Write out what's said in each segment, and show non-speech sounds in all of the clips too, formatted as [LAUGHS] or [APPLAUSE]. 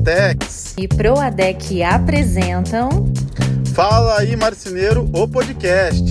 Duratex e Proadec apresentam Fala aí Marceneiro, o podcast.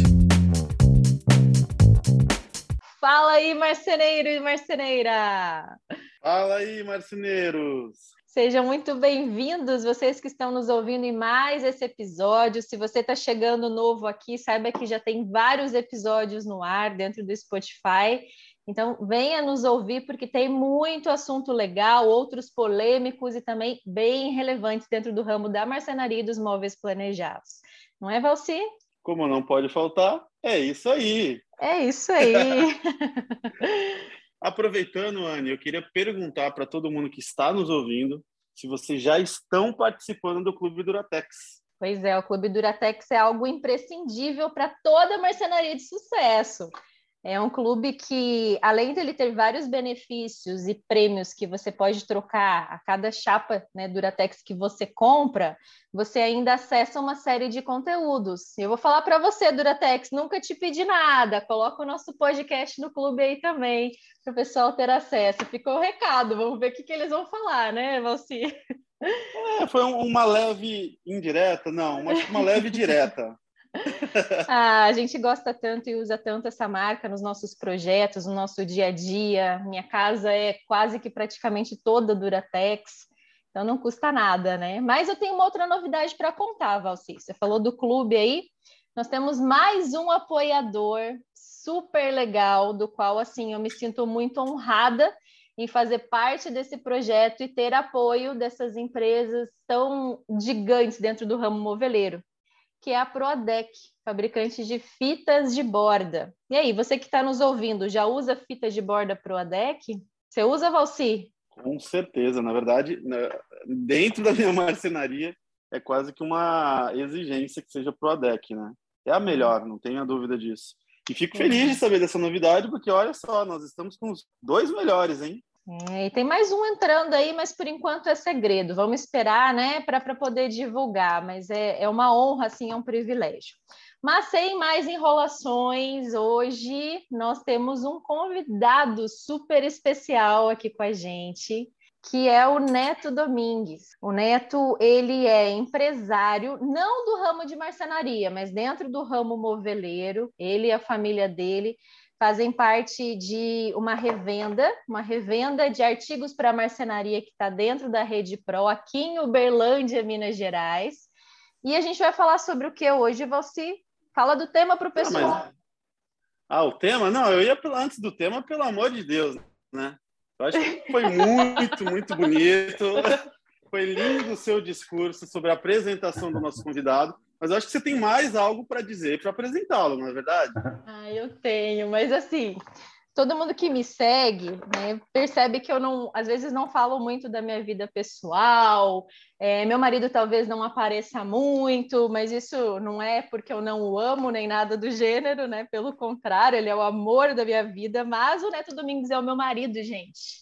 Fala aí marceneiro e marceneira. Fala aí marceneiros. Sejam muito bem-vindos, vocês que estão nos ouvindo em mais esse episódio. Se você está chegando novo aqui, saiba que já tem vários episódios no ar dentro do Spotify. Então, venha nos ouvir, porque tem muito assunto legal, outros polêmicos e também bem relevantes dentro do ramo da marcenaria e dos móveis planejados. Não é, Valci? Como não pode faltar, é isso aí. É isso aí. [LAUGHS] Aproveitando, Anne, eu queria perguntar para todo mundo que está nos ouvindo se vocês já estão participando do Clube Duratex. Pois é, o Clube Duratex é algo imprescindível para toda marcenaria de sucesso. É um clube que, além de ele ter vários benefícios e prêmios que você pode trocar a cada chapa né, Duratex que você compra, você ainda acessa uma série de conteúdos. Eu vou falar para você, Duratex, nunca te pedi nada. Coloca o nosso podcast no clube aí também, para o pessoal ter acesso. Ficou o recado, vamos ver o que, que eles vão falar, né, Valci? É, foi uma leve indireta, não, uma leve direta. [LAUGHS] [LAUGHS] ah, a gente gosta tanto e usa tanto essa marca nos nossos projetos, no nosso dia a dia. Minha casa é quase que praticamente toda Duratex, então não custa nada, né? Mas eu tenho uma outra novidade para contar, Valci. Você falou do clube aí. Nós temos mais um apoiador super legal, do qual assim eu me sinto muito honrada em fazer parte desse projeto e ter apoio dessas empresas tão gigantes dentro do ramo moveleiro que é a Proadec, fabricante de fitas de borda. E aí, você que está nos ouvindo, já usa fita de borda Proadec? Você usa, Valci? Com certeza. Na verdade, dentro da minha [LAUGHS] marcenaria, é quase que uma exigência que seja Proadec, né? É a melhor, não tenha dúvida disso. E fico feliz de saber dessa novidade, porque olha só, nós estamos com os dois melhores, hein? É, e tem mais um entrando aí, mas por enquanto é segredo. Vamos esperar, né, para poder divulgar. Mas é, é uma honra, assim, é um privilégio. Mas sem mais enrolações, hoje nós temos um convidado super especial aqui com a gente, que é o Neto Domingues. O Neto, ele é empresário, não do ramo de marcenaria, mas dentro do ramo moveleiro, ele e a família dele fazem parte de uma revenda, uma revenda de artigos para marcenaria que está dentro da Rede Pro, aqui em Uberlândia, Minas Gerais. E a gente vai falar sobre o que hoje, Valci? Fala do tema para o pessoal. Ah, mas... ah, o tema? Não, eu ia antes do tema, pelo amor de Deus, né? Eu acho que foi muito, muito bonito. [LAUGHS] Foi lindo o seu discurso sobre a apresentação do nosso convidado mas acho que você tem mais algo para dizer para apresentá-lo, não é verdade? [LAUGHS] Ah, eu tenho, mas assim, todo mundo que me segue né, percebe que eu não, às vezes não falo muito da minha vida pessoal. É, meu marido talvez não apareça muito, mas isso não é porque eu não o amo nem nada do gênero, né? Pelo contrário, ele é o amor da minha vida. Mas o Neto Domingos é o meu marido, gente.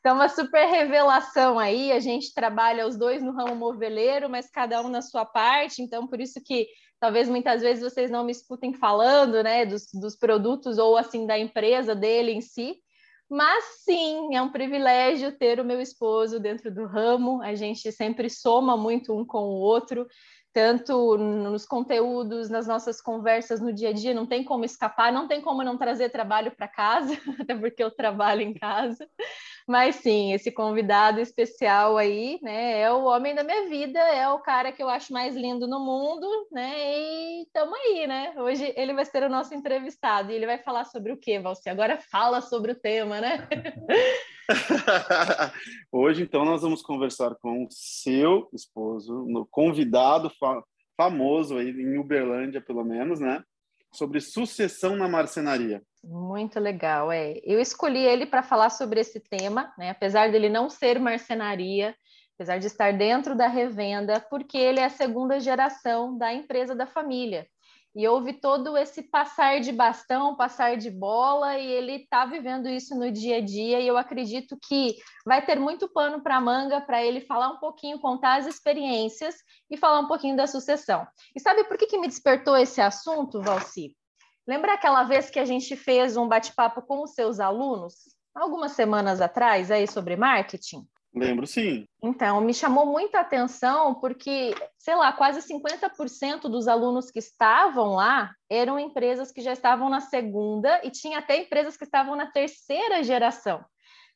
Então, uma super revelação aí. A gente trabalha os dois no ramo moveleiro, mas cada um na sua parte. Então, por isso que talvez muitas vezes vocês não me escutem falando, né, dos, dos produtos ou assim da empresa dele em si. Mas sim, é um privilégio ter o meu esposo dentro do ramo. A gente sempre soma muito um com o outro tanto nos conteúdos, nas nossas conversas no dia a dia, não tem como escapar, não tem como não trazer trabalho para casa, [LAUGHS] até porque eu trabalho em casa. Mas sim, esse convidado especial aí, né, é o homem da minha vida, é o cara que eu acho mais lindo no mundo, né? E estamos aí, né? Hoje ele vai ser o nosso entrevistado e ele vai falar sobre o quê, Valci? Agora fala sobre o tema, né? [LAUGHS] Hoje, então, nós vamos conversar com o seu esposo, no convidado fa famoso aí em Uberlândia, pelo menos, né? Sobre sucessão na marcenaria. Muito legal, é. Eu escolhi ele para falar sobre esse tema, né? Apesar dele não ser marcenaria, apesar de estar dentro da revenda, porque ele é a segunda geração da empresa da família e houve todo esse passar de bastão, passar de bola, e ele está vivendo isso no dia a dia, e eu acredito que vai ter muito pano para manga para ele falar um pouquinho, contar as experiências e falar um pouquinho da sucessão. E sabe por que, que me despertou esse assunto, Valci? Lembra aquela vez que a gente fez um bate-papo com os seus alunos, algumas semanas atrás, aí sobre marketing? Lembro sim. Então, me chamou muita atenção porque, sei lá, quase 50% dos alunos que estavam lá eram empresas que já estavam na segunda e tinha até empresas que estavam na terceira geração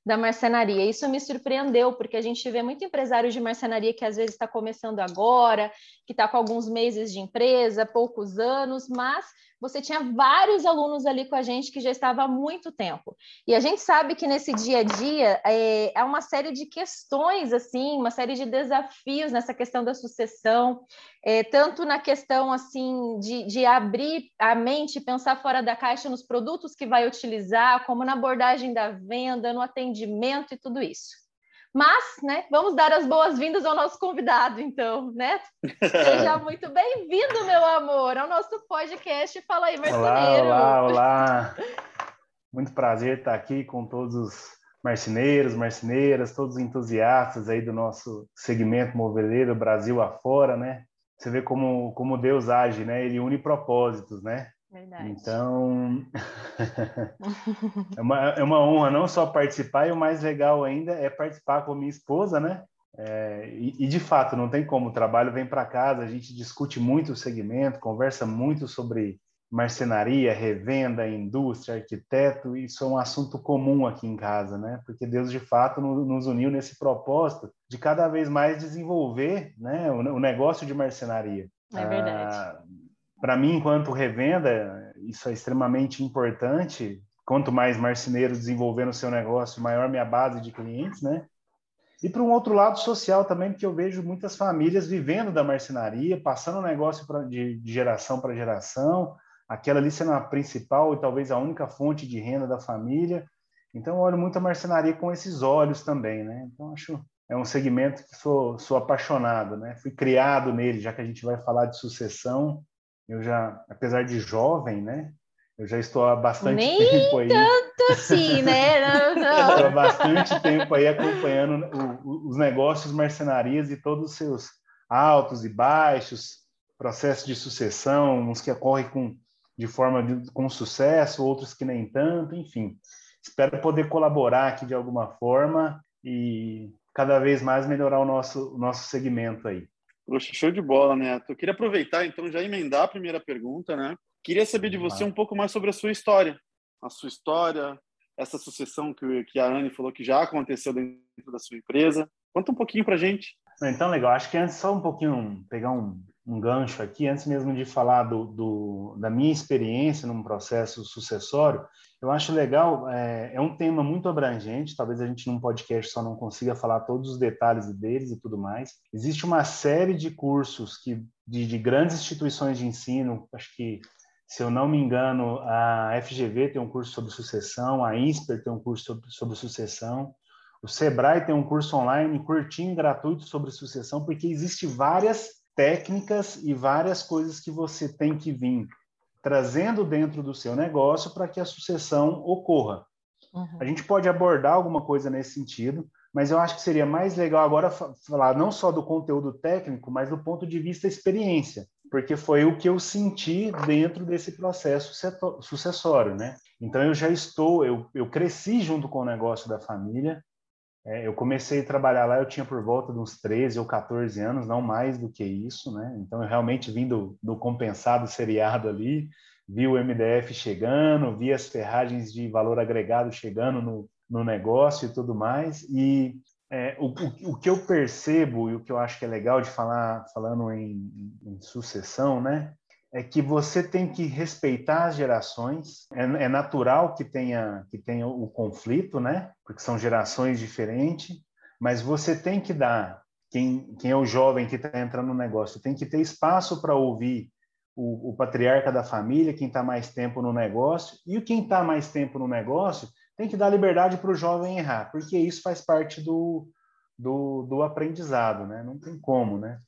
da marcenaria. Isso me surpreendeu, porque a gente vê muito empresário de marcenaria que às vezes está começando agora, que está com alguns meses de empresa, poucos anos, mas você tinha vários alunos ali com a gente que já estava há muito tempo. E a gente sabe que nesse dia a dia é, é uma série de questões, assim, uma série de desafios nessa questão da sucessão, é, tanto na questão assim de, de abrir a mente, pensar fora da caixa nos produtos que vai utilizar, como na abordagem da venda, no atendimento e tudo isso. Mas, né, vamos dar as boas-vindas ao nosso convidado, então, né? Seja [LAUGHS] muito bem-vindo, meu amor, ao nosso podcast Fala aí, Marceneiro. Olá, olá, olá. Muito prazer estar aqui com todos os marceneiros, marceneiras, todos os entusiastas aí do nosso segmento moveleiro Brasil afora, né? Você vê como, como Deus age, né? Ele une propósitos, né? Verdade. Então, [LAUGHS] é, uma, é uma honra não só participar, e o mais legal ainda é participar com a minha esposa, né? É, e, e, de fato, não tem como, o trabalho vem para casa, a gente discute muito o segmento, conversa muito sobre marcenaria, revenda, indústria, arquiteto, isso é um assunto comum aqui em casa, né? Porque Deus de fato nos uniu nesse propósito de cada vez mais desenvolver, né, o, negócio de marcenaria. É verdade. Ah, para mim, enquanto revenda, isso é extremamente importante. Quanto mais marceneiro desenvolvendo o seu negócio, maior minha base de clientes, né? E para um outro lado social também, porque eu vejo muitas famílias vivendo da marcenaria, passando o negócio pra, de, de geração para geração, aquela ali sendo a principal e talvez a única fonte de renda da família. Então, eu olho muito a marcenaria com esses olhos também, né? Então, acho é um segmento que sou, sou apaixonado, né? Fui criado nele, já que a gente vai falar de sucessão, eu já, apesar de jovem, né? Eu já estou há bastante Nem tempo aí. tanto assim, né? Não, não. estou há bastante tempo aí acompanhando o, os negócios marcenarias e todos os seus altos e baixos, processos de sucessão, uns que ocorrem com, de forma de, com sucesso, outros que nem tanto, enfim. Espero poder colaborar aqui de alguma forma e cada vez mais melhorar o nosso, o nosso segmento aí. Poxa, show de bola, Neto. Eu queria aproveitar, então, já emendar a primeira pergunta, né? Queria saber de você um pouco mais sobre a sua história. A sua história, essa sucessão que, que a Anne falou que já aconteceu dentro da sua empresa. Conta um pouquinho para gente. Então, legal. Acho que antes, só um pouquinho, pegar um, um gancho aqui, antes mesmo de falar do, do, da minha experiência num processo sucessório, eu acho legal, é, é, um tema muito abrangente, talvez a gente num podcast só não consiga falar todos os detalhes deles e tudo mais. Existe uma série de cursos que, de, de grandes instituições de ensino, acho que, se eu não me engano, a FGV tem um curso sobre sucessão, a INSPER tem um curso sobre, sobre sucessão, o Sebrae tem um curso online curtinho, gratuito sobre sucessão, porque existe várias técnicas e várias coisas que você tem que vir trazendo dentro do seu negócio para que a sucessão ocorra. Uhum. A gente pode abordar alguma coisa nesse sentido, mas eu acho que seria mais legal agora falar não só do conteúdo técnico, mas do ponto de vista experiência, porque foi o que eu senti dentro desse processo sucessório, né? Então eu já estou, eu, eu cresci junto com o negócio da família, é, eu comecei a trabalhar lá, eu tinha por volta de uns 13 ou 14 anos, não mais do que isso, né? Então, eu realmente vim do, do compensado seriado ali, vi o MDF chegando, vi as ferragens de valor agregado chegando no, no negócio e tudo mais. E é, o, o, o, que eu percebo e o que eu acho que é legal de falar, falando em, em sucessão, né? É que você tem que respeitar as gerações. É, é, natural que tenha que tenha o conflito, né? Porque são gerações diferentes. Mas você tem que dar quem quem é o jovem que está entrando no negócio tem que ter espaço para ouvir o, o, patriarca da família, quem está mais tempo no negócio e quem está mais tempo no negócio tem que dar liberdade para o jovem errar, porque isso faz parte do, do, do aprendizado, né? Não tem como, né?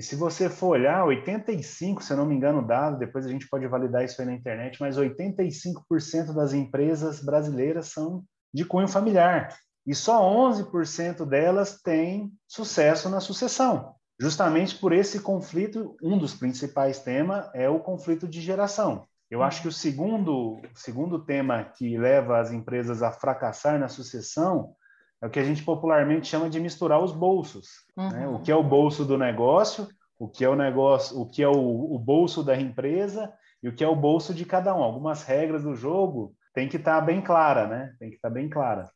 E se você for olhar, 85, se eu não me engano, dado, depois a gente pode validar isso aí na internet, mas 85% das empresas brasileiras são de cunho familiar. E só 11% delas têm sucesso na sucessão. Justamente por esse conflito, um dos principais temas é o conflito de geração. Eu acho que o segundo, segundo tema que leva as empresas a fracassar na sucessão é o que a gente popularmente chama de misturar os bolsos. Uhum. Né? O que é o bolso do negócio, o que é o negócio, o que é o, o, bolso da empresa e o que é o bolso de cada um. Algumas regras do jogo tem que estar tá bem clara, né? Tem que estar tá bem clara.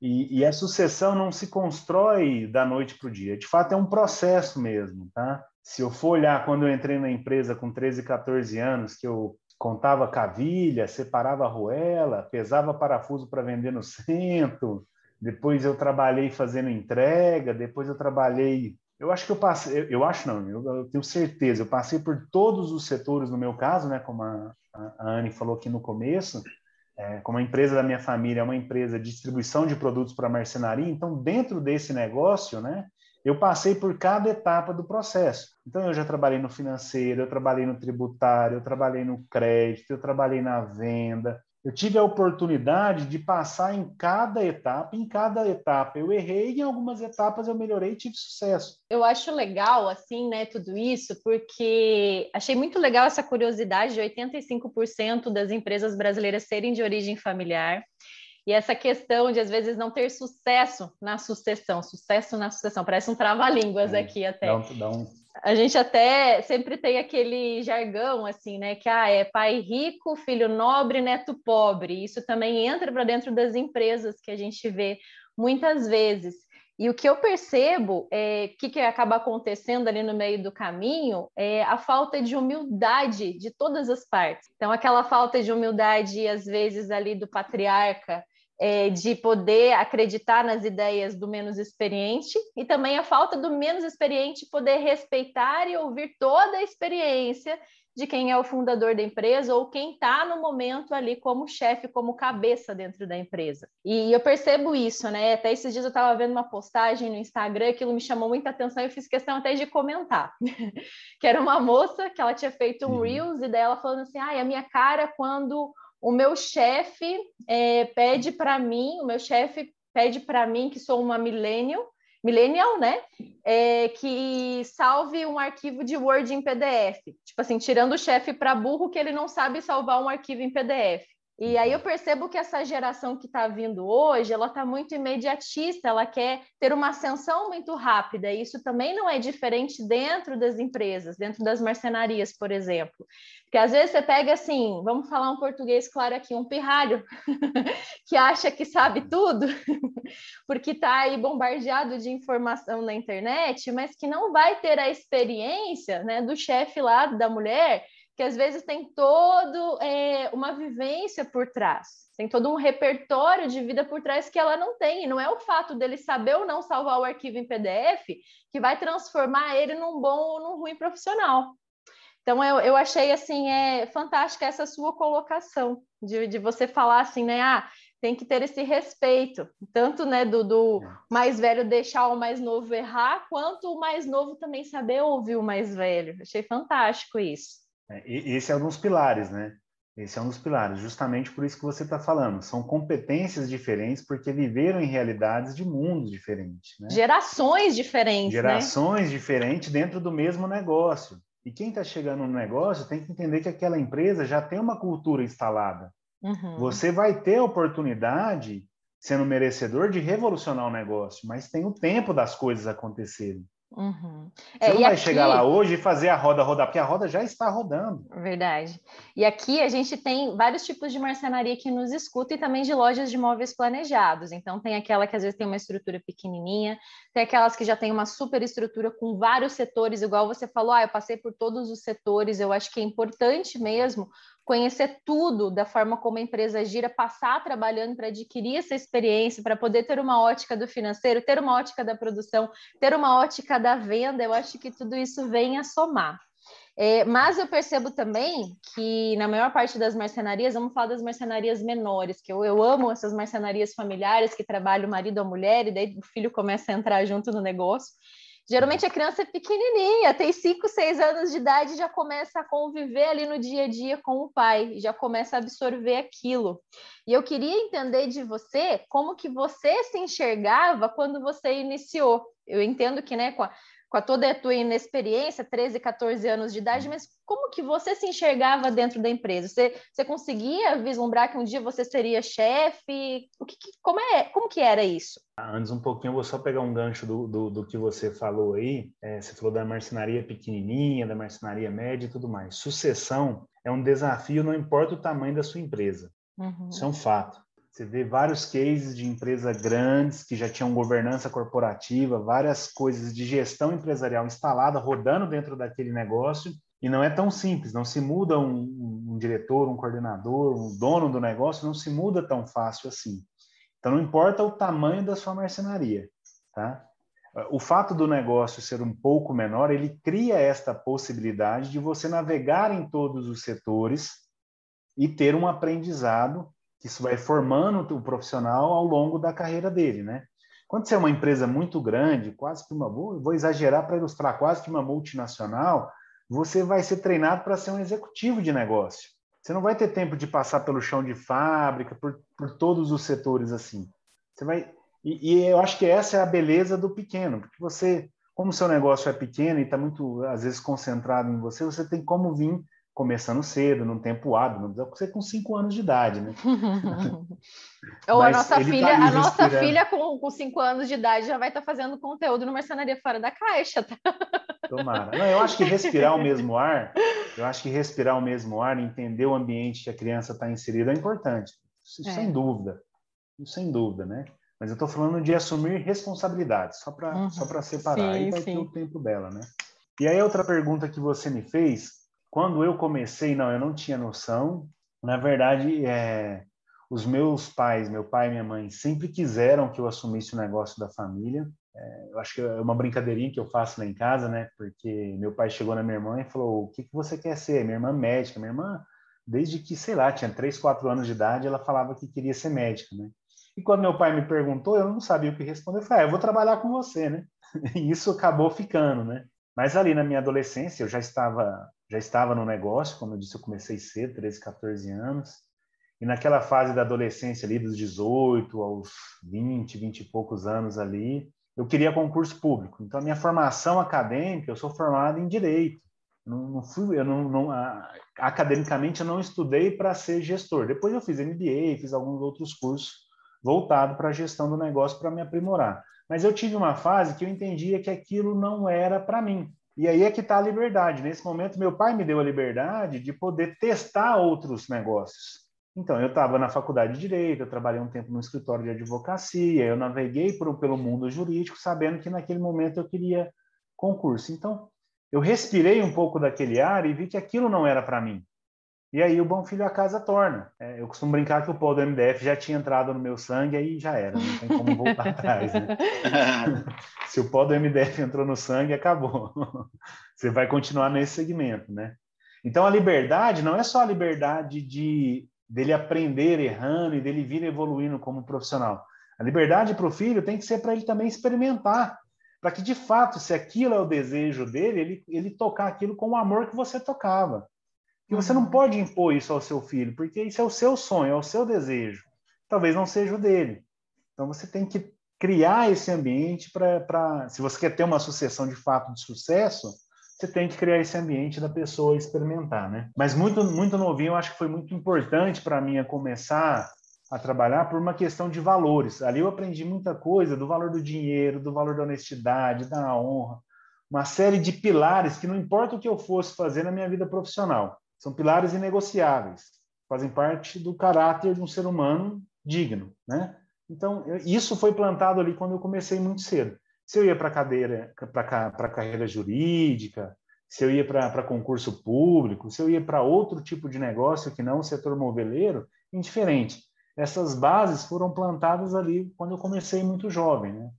E, e, a sucessão não se constrói da noite para o dia. De fato, é um processo mesmo, tá? Se eu for olhar quando eu entrei na empresa com 13, 14 anos, que eu contava cavilha, separava arruela, pesava parafuso para vender no centro, depois eu trabalhei fazendo entrega, depois eu trabalhei. Eu acho que eu passei, eu acho não, eu, eu tenho certeza, eu passei por todos os setores no meu caso, né? Como a, a Anne falou aqui no começo, é, como a empresa da minha família é uma empresa de distribuição de produtos para marcenaria, então dentro desse negócio, né? Eu passei por cada etapa do processo. Então, eu já trabalhei no financeiro, eu trabalhei no tributário, eu trabalhei no crédito, eu trabalhei na venda, eu tive a oportunidade de passar em cada etapa, em cada etapa eu errei, em algumas etapas eu melhorei e tive sucesso. Eu acho legal, assim, né, tudo isso, porque achei muito legal essa curiosidade de 85% das empresas brasileiras serem de origem familiar. E essa questão de, às vezes, não ter sucesso na sucessão, sucesso na sucessão, parece um trava-línguas é, aqui até. Dá um, dá um a gente até sempre tem aquele jargão assim, né? Que ah, é pai rico, filho nobre, neto pobre. Isso também entra para dentro das empresas que a gente vê muitas vezes. E o que eu percebo é que, que acaba acontecendo ali no meio do caminho é a falta de humildade de todas as partes. Então, aquela falta de humildade, às vezes, ali do patriarca, é, de poder acreditar nas ideias do menos experiente e também a falta do menos experiente poder respeitar e ouvir toda a experiência de quem é o fundador da empresa ou quem está no momento ali como chefe, como cabeça dentro da empresa. E eu percebo isso, né? Até esses dias eu estava vendo uma postagem no Instagram, aquilo me chamou muita atenção e eu fiz questão até de comentar. [LAUGHS] que era uma moça que ela tinha feito um. Reels e daí ela falando assim: ah, a minha cara quando o meu chefe é, pede para mim, o meu chefe pede para mim, que sou uma millennial, millennial, né? É, que salve um arquivo de Word em PDF. Tipo assim, tirando o chefe para burro que ele não sabe salvar um arquivo em PDF. E aí eu percebo que essa geração que está vindo hoje, ela está muito imediatista, ela quer ter uma ascensão muito rápida. E isso também não é diferente dentro das empresas, dentro das marcenarias, por exemplo. Porque às vezes você pega assim, vamos falar um português claro aqui, um pirralho, [LAUGHS] que acha que sabe tudo, [LAUGHS] porque está aí bombardeado de informação na internet, mas que não vai ter a experiência né, do chefe lá, da mulher, que às vezes tem todo é, uma vivência por trás, tem todo um repertório de vida por trás que ela não tem. E não é o fato dele saber ou não salvar o arquivo em PDF que vai transformar ele num bom ou num ruim profissional. Então eu, eu achei assim é fantástica essa sua colocação de, de você falar assim, né? Ah, tem que ter esse respeito, tanto né, do, do, é. mais velho deixar o mais novo errar, quanto o mais novo também saber ouvir o mais velho. Achei fantástico isso. É, esse é um dos pilares, né? Esse é um dos pilares, justamente por isso que você está falando. São competências diferentes porque viveram em realidades de mundos diferentes. Né? Gerações diferentes. Né? Gerações né? diferentes dentro do mesmo negócio. E quem está chegando no negócio tem que entender que aquela empresa já tem uma cultura instalada. Uhum. Você vai ter a oportunidade, sendo merecedor, de revolucionar o negócio, mas tem o tempo das coisas acontecerem. Uhum. Você é, não vai aqui... chegar lá hoje e fazer a roda rodar, porque a roda já está rodando. Verdade. E aqui a gente tem vários tipos de marcenaria que nos escuta e também de lojas de móveis planejados. Então, tem aquela que às vezes tem uma estrutura pequenininha, tem aquelas que já tem uma super estrutura com vários setores, igual você falou, ah, eu passei por todos os setores. Eu acho que é importante mesmo conhecer tudo da forma como a empresa gira, passar trabalhando para adquirir essa experiência, para poder ter uma ótica do financeiro, ter uma ótica da produção, ter uma ótica da venda, eu acho que tudo isso vem a somar. É, mas eu percebo também que na maior parte das marcenarias, vamos falar das marcenarias menores, que eu, eu amo essas marcenarias familiares que trabalham o marido ou a mulher, e daí o filho começa a entrar junto no negócio. Geralmente a criança é pequenininha, tem 5, 6 anos de idade, já começa a conviver ali no dia a dia com o pai, já começa a absorver aquilo. E eu queria entender de você como que você se enxergava quando você iniciou. Eu entendo que, né, com a, com a toda a tua inexperiência, 13, 14 anos de idade, mas como que você se enxergava dentro da empresa? Você, você conseguia vislumbrar que um dia você seria chefe? O que, como, é, como que era isso? Antes um pouquinho, eu vou só pegar um gancho do, do, do que você falou aí. É, você falou da marcenaria pequenininha, da marcenaria média e tudo mais. Sucessão é um desafio, não importa o tamanho da sua empresa. Uhum. Isso é um fato. Você vê vários cases de empresas grandes que já tinham governança corporativa, várias coisas de gestão empresarial instalada, rodando dentro daquele negócio, e não é tão simples, não se muda um, um diretor, um coordenador, um dono do negócio, não se muda tão fácil assim. Então, não importa o tamanho da sua marcenaria, tá? O fato do negócio ser um pouco menor, ele cria esta possibilidade de você navegar em todos os setores e ter um aprendizado que isso vai formando o profissional ao longo da carreira dele, né? Quando você é uma empresa muito grande, quase que uma, vou, exagerar para ilustrar, quase que uma multinacional, você vai ser treinado para ser um executivo de negócio. Você não vai ter tempo de passar pelo chão de fábrica, por, por todos os setores assim. Você vai e, e, eu acho que essa é a beleza do pequeno, porque você, como seu negócio é pequeno e está muito às vezes concentrado em você, você tem como vir começando cedo, num tempo hábil, não precisa ser com cinco anos de idade, né? [LAUGHS] Ou a nossa tá filha, tá a nossa filha com, com cinco anos de idade já vai estar tá fazendo conteúdo no Mercenaria Fora da Caixa, tá? Tomara. Não, eu acho que respirar o [LAUGHS] mesmo ar, eu acho que respirar o mesmo ar, entender o ambiente que a criança está inserida é importante. Isso, é. Sem dúvida. Isso, sem dúvida, né? Mas eu estou falando de assumir responsabilidades, só para uhum. só separar. Sim, aí vai sim. ter o tempo dela, né? E aí, outra pergunta que você me fez quando eu comecei, não, eu não tinha noção. Na verdade, é, os meus pais, meu pai e minha mãe, sempre quiseram que eu assumisse o negócio da família. É, eu acho que é uma brincadeirinha que eu faço lá em casa, né? Porque meu pai chegou na minha irmã e falou: O que, que você quer ser? Minha irmã médica. Minha irmã, desde que, sei lá, tinha 3, 4 anos de idade, ela falava que queria ser médica, né? E quando meu pai me perguntou, eu não sabia o que responder. Eu falei: ah, Eu vou trabalhar com você, né? [LAUGHS] E isso acabou ficando, né? Mas ali na minha adolescência, eu já estava já estava no negócio, como eu disse, eu comecei cedo, 13, 14 anos. E naquela fase da adolescência ali, dos 18 aos 20, 20 e poucos anos ali, eu queria concurso público. Então, a minha formação acadêmica, eu sou formado em Direito. Não, não fui, eu não, não academicamente, eu não estudei para ser gestor. Depois eu fiz MBA, fiz alguns outros cursos voltados para a gestão do negócio para me aprimorar. Mas eu tive uma fase que eu entendia que aquilo não era para mim. E aí é que está a liberdade. Nesse momento, meu pai me deu a liberdade de poder testar outros negócios. Então, eu estava na faculdade de Direito, eu trabalhei um tempo no escritório de advocacia, eu naveguei por, pelo mundo jurídico, sabendo que naquele momento eu queria concurso. Então, eu respirei um pouco daquele ar e vi que aquilo não era para mim. E aí o bom filho a casa torna. É, eu costumo brincar que o pó do MDF já tinha entrado no meu sangue, aí já era, não tem como voltar [LAUGHS] atrás. Né? [LAUGHS] Se o pó do MDF entrou no sangue, acabou. [LAUGHS] Você vai continuar nesse segmento, né? Então a liberdade não é só a liberdade de dele aprender errando e dele vir evoluindo como profissional. A liberdade para o filho tem que ser para ele também experimentar, para que de fato, se aquilo é o desejo dele, ele, ele tocar aquilo com o amor que você tocava. E você não uhum. pode impor isso ao seu filho, porque isso é o seu sonho, é o seu desejo. Talvez não seja o dele. Então você tem que criar esse ambiente para. Se você quer ter uma sucessão de fato de sucesso, você tem que criar esse ambiente da pessoa experimentar, né? Mas muito, muito novinho, eu acho que foi muito importante para mim começar a trabalhar por uma questão de valores. Ali eu aprendi muita coisa do valor do dinheiro, do valor da honestidade, da honra, uma série de pilares que não importa o que eu fosse fazer na minha vida profissional, são pilares inegociáveis, fazem parte do caráter de um ser humano digno, né? Então, isso foi plantado ali quando eu comecei muito cedo. Se eu ia para cadeira, para carreira jurídica, se eu ia para concurso público, se eu ia para outro tipo de negócio que não o setor moveleiro, indiferente. Essas bases foram plantadas ali quando eu comecei muito jovem, né?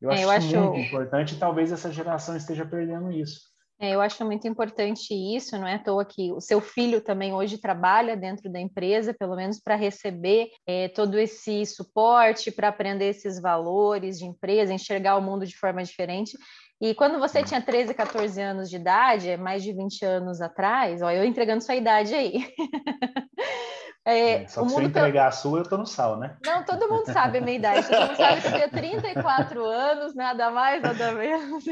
Eu acho, é, eu acho... muito importante e talvez essa geração esteja perdendo isso. É, eu acho muito importante isso, não é à toa que o seu filho também hoje trabalha dentro da empresa, pelo menos para receber é, todo esse suporte, para aprender esses valores de empresa, enxergar o mundo de forma diferente. E quando você tinha 13, 14 anos de idade, mais de 20 anos atrás, ó, eu entregando sua idade aí. [LAUGHS] É, é, só que se eu entregar tá... a sua, eu tô no sal, né? Não, todo mundo sabe a minha idade. Todo mundo sabe que eu tenho 34 anos, nada mais, nada menos.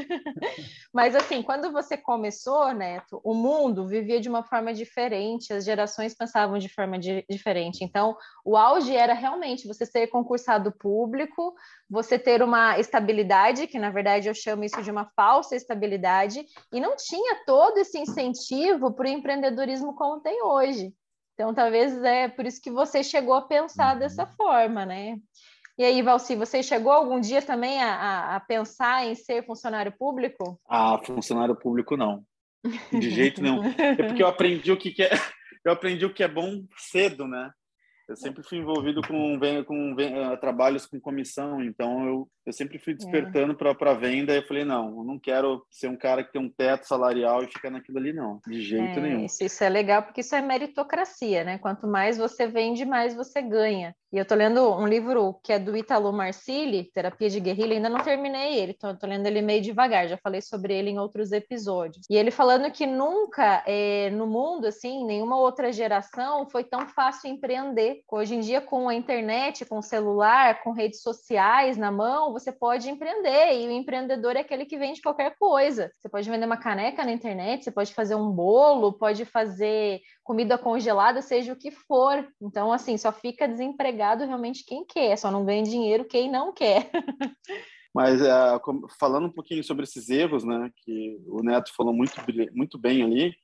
Mas assim, quando você começou, Neto, o mundo vivia de uma forma diferente, as gerações pensavam de forma di diferente. Então, o auge era realmente você ser concursado público, você ter uma estabilidade, que na verdade eu chamo isso de uma falsa estabilidade, e não tinha todo esse incentivo para o empreendedorismo como tem hoje. Então, talvez é por isso que você chegou a pensar uhum. dessa forma, né? E aí, Valci, você chegou algum dia também a, a, pensar em ser funcionário público? Ah, funcionário público não. De jeito nenhum. É porque eu aprendi o que, que é, [LAUGHS] eu aprendi o que é bom cedo, né? Eu sempre fui envolvido com, com uh, trabalhos com comissão, então eu, eu sempre fui despertando é. para venda. E eu falei: não, eu não quero ser um cara que tem um teto salarial e ficar naquilo ali, não, de jeito é, nenhum. Isso, isso é legal, porque isso é meritocracia, né? Quanto mais você vende, mais você ganha. E eu tô lendo um livro que é do Italo Marcilli, Terapia de Guerrilha, ainda não terminei ele, tô, tô lendo ele meio devagar, já falei sobre ele em outros episódios. E ele falando que nunca é, no mundo, assim, nenhuma outra geração foi tão fácil empreender. Hoje em dia, com a internet, com o celular, com redes sociais na mão, você pode empreender. E o empreendedor é aquele que vende qualquer coisa. Você pode vender uma caneca na internet, você pode fazer um bolo, pode fazer comida congelada, seja o que for. Então, assim, só fica desempregado realmente quem quer, só não ganha dinheiro quem não quer. [LAUGHS] Mas uh, falando um pouquinho sobre esses erros, né, que o Neto falou muito, muito bem ali,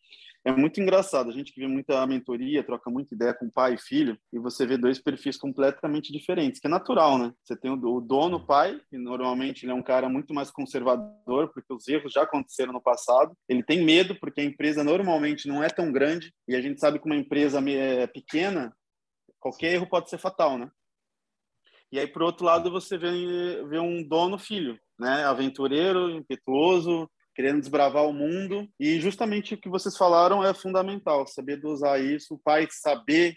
é muito engraçado. A gente que vê muita mentoria, troca muita ideia com pai e filho, e você vê dois perfis completamente diferentes, que é natural, né? Você tem o dono, pai, que normalmente ele é um cara muito mais conservador, porque os erros já aconteceram no passado. Ele tem medo, porque a empresa normalmente não é tão grande, e a gente sabe que uma empresa é pequena, qualquer erro pode ser fatal, né? E aí, por outro lado, você vê, vê um dono filho, né? Aventureiro, impetuoso, querendo desbravar o mundo. E justamente o que vocês falaram é fundamental, saber dosar isso, o pai saber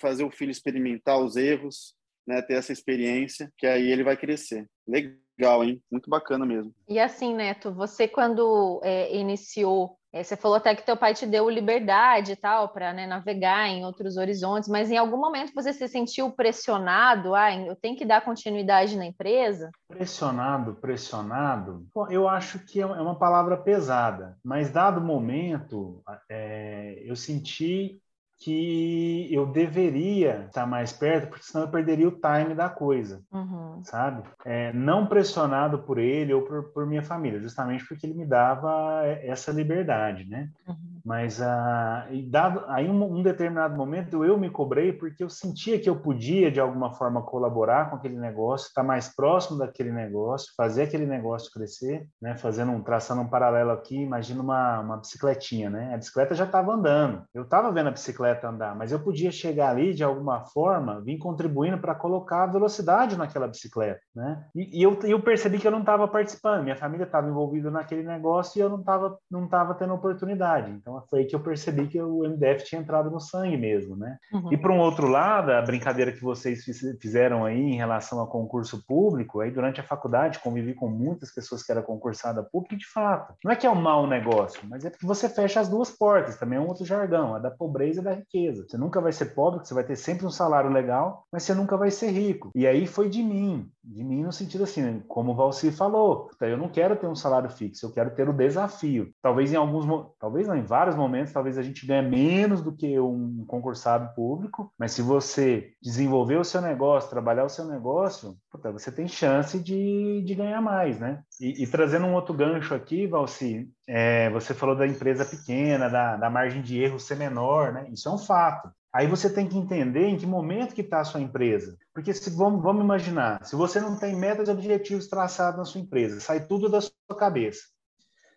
fazer o filho experimentar os erros, né, ter essa experiência, que aí ele vai crescer. Legal, hein? Muito bacana mesmo. E assim, Neto, você quando é, iniciou você falou até que teu pai te deu liberdade e tal para né, navegar em outros horizontes, mas em algum momento você se sentiu pressionado? Ah, eu tenho que dar continuidade na empresa? Pressionado, pressionado. Eu acho que é uma palavra pesada, mas dado o momento, é, eu senti que eu deveria estar mais perto, porque senão eu perderia o time da coisa, uhum. sabe? É, não pressionado por ele ou por, por, minha família, justamente porque ele me dava essa liberdade, né? Uhum. Mas ah, dado, aí um, um, determinado momento eu me cobrei porque eu sentia que eu podia de alguma forma colaborar com aquele negócio, estar mais próximo daquele negócio, fazer aquele negócio crescer, né? Fazendo um traçando um paralelo aqui, imagina uma, uma bicicletinha, né? A bicicleta já estava andando, eu estava vendo a bicicleta andar, mas eu podia chegar ali de alguma forma, vir contribuindo para colocar velocidade naquela bicicleta, né? E, e eu, eu percebi que eu não estava participando, minha família estava envolvida naquele negócio e eu não estava não tava tendo oportunidade, então então foi aí que eu percebi que o MDF tinha entrado no sangue mesmo, né? Uhum. E por um outro lado, a brincadeira que vocês fizeram aí em relação a concurso público, aí durante a faculdade convivi com muitas pessoas que eram concursada pública e de fato, não é que é um mau negócio, mas é porque você fecha as duas portas, também é um outro jargão, a da pobreza e da riqueza. Você nunca vai ser pobre, você vai ter sempre um salário legal, mas você nunca vai ser rico. E aí foi de mim, de mim no sentido assim, como o Valci falou, eu não quero ter um salário fixo, eu quero ter o desafio. Talvez em alguns, talvez não em vários vários momentos, talvez a gente ganhe menos do que um concursado público, mas se você desenvolver o seu negócio, trabalhar o seu negócio, puta, você tem chance de, de ganhar mais, né? E, e trazendo um outro gancho aqui, Valci, é, você falou da empresa pequena, da, da margem de erro ser menor, né? Isso é um fato. Aí você tem que entender em que momento que está a sua empresa. Porque se vamos, vamos imaginar, se você não tem metas e objetivos traçados na sua empresa, sai tudo da sua cabeça.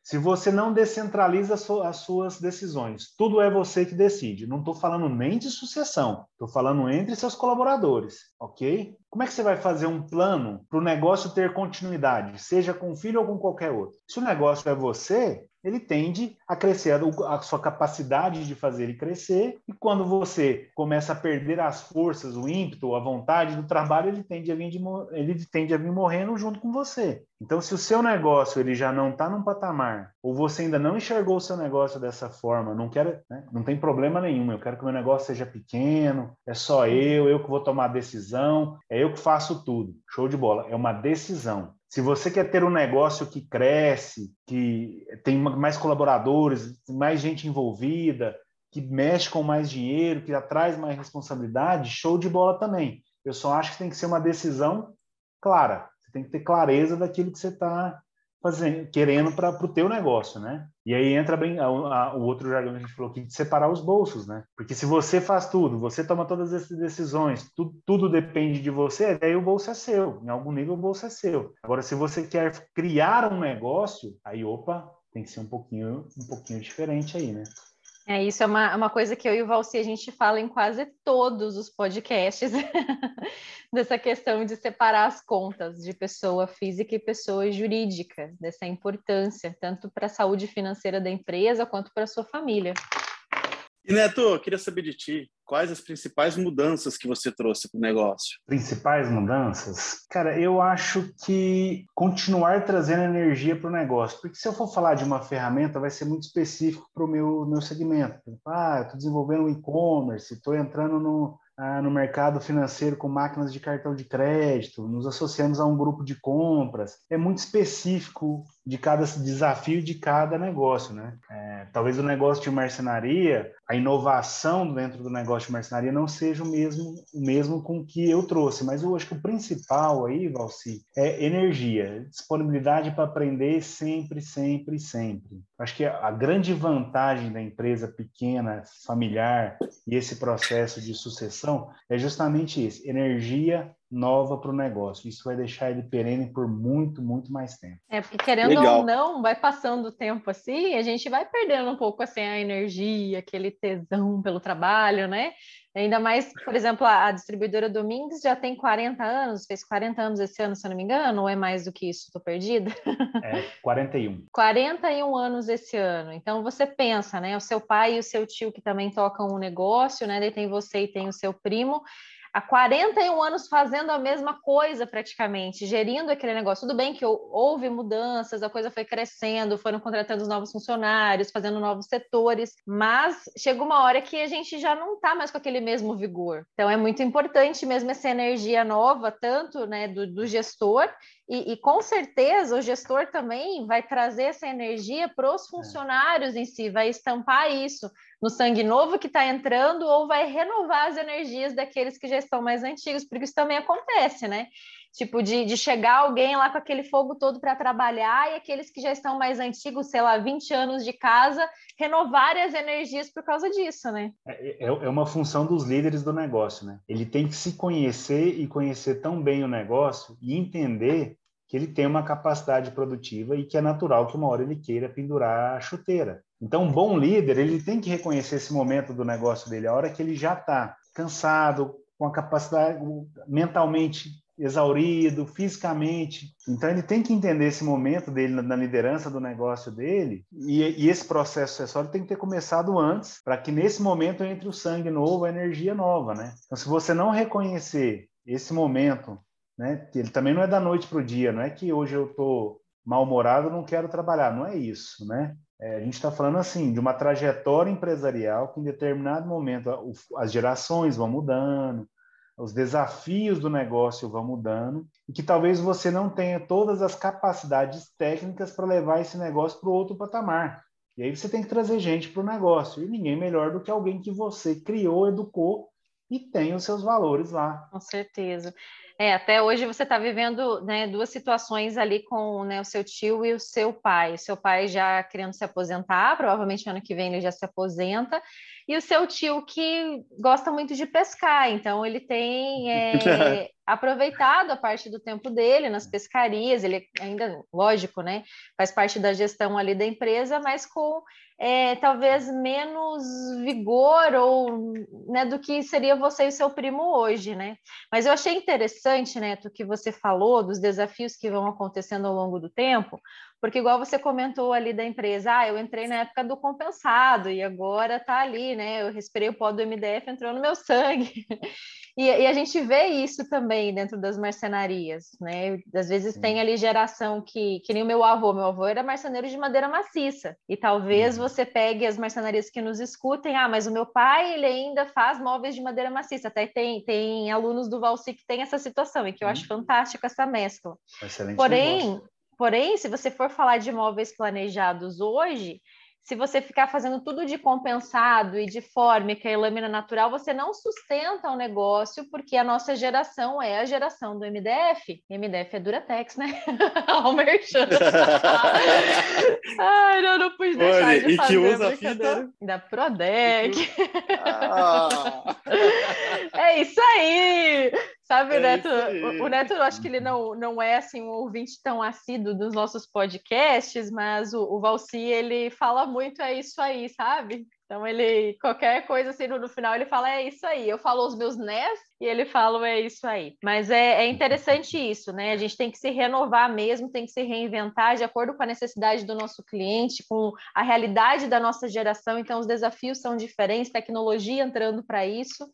Se você não descentraliza as suas decisões, tudo é você que decide. Não estou falando nem de sucessão, estou falando entre seus colaboradores, ok? Como é que você vai fazer um plano para o negócio ter continuidade, seja com o filho ou com qualquer outro? Se o negócio é você, ele tende a crescer, a sua capacidade de fazer ele crescer, e quando você começa a perder as forças, o ímpeto, a vontade do trabalho, ele tende a vir, de, ele tende a vir morrendo junto com você. Então, se o seu negócio ele já não está num patamar ou você ainda não enxergou o seu negócio dessa forma, não quero, né? não tem problema nenhum, eu quero que o meu negócio seja pequeno, é só eu, eu que vou tomar a decisão, é eu que faço tudo. Show de bola, é uma decisão. Se você quer ter um negócio que cresce, que tem mais colaboradores, mais gente envolvida, que mexe com mais dinheiro, que traz mais responsabilidade, show de bola também. Eu só acho que tem que ser uma decisão clara. Você tem que ter clareza daquilo que você está fazendo, querendo para o teu negócio, né? E aí entra bem a, a, o outro jargão que a gente falou aqui, de separar os bolsos, né? Porque se você faz tudo, você toma todas essas decisões, tu, tudo depende de você, aí o bolso é seu. Em algum nível o bolso é seu. Agora, se você quer criar um negócio, aí, opa, tem que ser um pouquinho, um pouquinho diferente aí, né? É, isso é uma, uma coisa que eu e o Valci a gente fala em quase todos os podcasts, [LAUGHS] dessa questão de separar as contas de pessoa física e pessoa jurídica, dessa importância, tanto para a saúde financeira da empresa quanto para a sua família. E Neto, eu queria saber de ti, quais as principais mudanças que você trouxe para o negócio? Principais mudanças? Cara, eu acho que continuar trazendo energia para o negócio, porque se eu for falar de uma ferramenta, vai ser muito específico para o meu, meu segmento. Ah, estou desenvolvendo um e-commerce, estou entrando no, ah, no mercado financeiro com máquinas de cartão de crédito, nos associamos a um grupo de compras. É muito específico de cada desafio de cada negócio, né? É, talvez o negócio de marcenaria, a inovação dentro do negócio de marcenaria não seja o mesmo, o mesmo com que eu trouxe, mas eu acho que o principal aí, Valci, é energia, disponibilidade para aprender sempre, sempre, sempre. Acho que a grande vantagem da empresa pequena, familiar e esse processo de sucessão é justamente isso: energia nova para o negócio. Isso vai deixar ele perene por muito, muito mais tempo. É, porque querendo Legal. ou não, vai passando o tempo assim, a gente vai perdendo um pouco assim a energia, aquele tesão pelo trabalho, né? Ainda mais, por exemplo, a, distribuidora Domingues já tem 40 anos, fez 40 anos esse ano, se eu não me engano, ou é mais do que isso? Estou perdida? [LAUGHS] É, 41. 41 anos esse ano. Então, você pensa, né? O seu pai e o seu tio que também tocam um negócio, né? Daí tem você e tem o seu primo há 41 anos fazendo a mesma coisa praticamente, gerindo aquele negócio. Tudo bem que houve mudanças, a coisa foi crescendo, foram contratando novos funcionários, fazendo novos setores, mas chega uma hora que a gente já não está mais com aquele mesmo vigor. Então é muito importante mesmo essa energia nova, tanto né, do, do gestor e, e, com certeza o gestor também vai trazer essa energia para os é. funcionários é. em si, vai estampar isso no sangue novo que está entrando ou vai renovar as energias daqueles que já estão mais antigos, porque isso também acontece, né? Tipo, de, de chegar alguém lá com aquele fogo todo para trabalhar e aqueles que já estão mais antigos, sei lá, 20 anos de casa, renovarem as energias por causa disso, né? É, é, é uma função dos líderes do negócio, né? Ele tem que se conhecer e conhecer tão bem o negócio e entender que ele tem uma capacidade produtiva e que é natural que uma hora ele queira pendurar a chuteira. Então, um bom líder, ele tem que reconhecer esse momento do negócio dele, a hora que ele já está cansado, com a capacidade mentalmente exaurido, fisicamente. Então, ele tem que entender esse momento dele na liderança do negócio dele, e, e esse processo sucessório tem que ter começado antes, para que nesse momento entre o sangue novo, a energia nova, né? Então, se você não reconhecer esse momento, né, ele também não é da noite para o dia, não é que hoje eu estou mal-humorado, não quero trabalhar, não é isso, né? É, a gente está falando assim de uma trajetória empresarial que em determinado momento as gerações vão mudando, os desafios do negócio vão mudando e que talvez você não tenha todas as capacidades técnicas para levar esse negócio para o outro patamar. E aí você tem que trazer gente para o negócio. E ninguém melhor do que alguém que você criou, educou e tem os seus valores lá. Com certeza. É, até hoje você está vivendo né, duas situações ali com né, o seu tio e o seu pai. Seu pai já querendo se aposentar, provavelmente ano que vem ele já se aposenta, e o seu tio que gosta muito de pescar, então ele tem [LAUGHS] é, aproveitado a parte do tempo dele nas pescarias, ele ainda, lógico, né, faz parte da gestão ali da empresa, mas com é, talvez menos vigor ou né, do que seria você e seu primo hoje, né? Mas eu achei interessante, Neto, que você falou dos desafios que vão acontecendo ao longo do tempo, porque igual você comentou ali da empresa, ah, eu entrei na época do compensado e agora tá ali, né? Eu respirei o pó do MDF, entrou no meu sangue. [LAUGHS] E, e, a gente vê isso também dentro das marcenarias, né? Às vezes Sim. tem ali geração que, que nem o meu avô, meu avô era marceneiro de madeira maciça. E talvez uhum. você pegue as marcenarias que nos escutem, ah, mas o meu pai, ele ainda faz móveis de madeira maciça. Até tem, tem alunos do Valsi que tem essa situação, e que eu uhum. acho fantástico essa mescla. Excelente porém, porém, se você for falar de móveis planejados hoje, se você ficar fazendo tudo de compensado e de fórmica e lâmina natural, você não sustenta o negócio, porque a nossa geração é a geração do MDF. MDF é Duratex, né? [LAUGHS] Almerchan. [LAUGHS] Ai, não, não pude deixar Olha, de e fazer que usa fita? Da Prodec. Ah. [LAUGHS] é isso aí! Sabe, é Neto? O, o, Neto, eu acho que ele não, não é assim um ouvinte tão assíduo dos nossos podcasts, mas o, o Valci, ele fala muito é isso aí, sabe? Então ele qualquer coisa assim no, no, final ele fala é isso aí. Eu falo os meus NES e ele fala é isso aí. Mas é, é interessante isso, né? A gente tem que se renovar mesmo, tem que se reinventar de acordo com a necessidade do nosso cliente, com a realidade da nossa geração. Então os desafios são diferentes, tecnologia entrando para isso.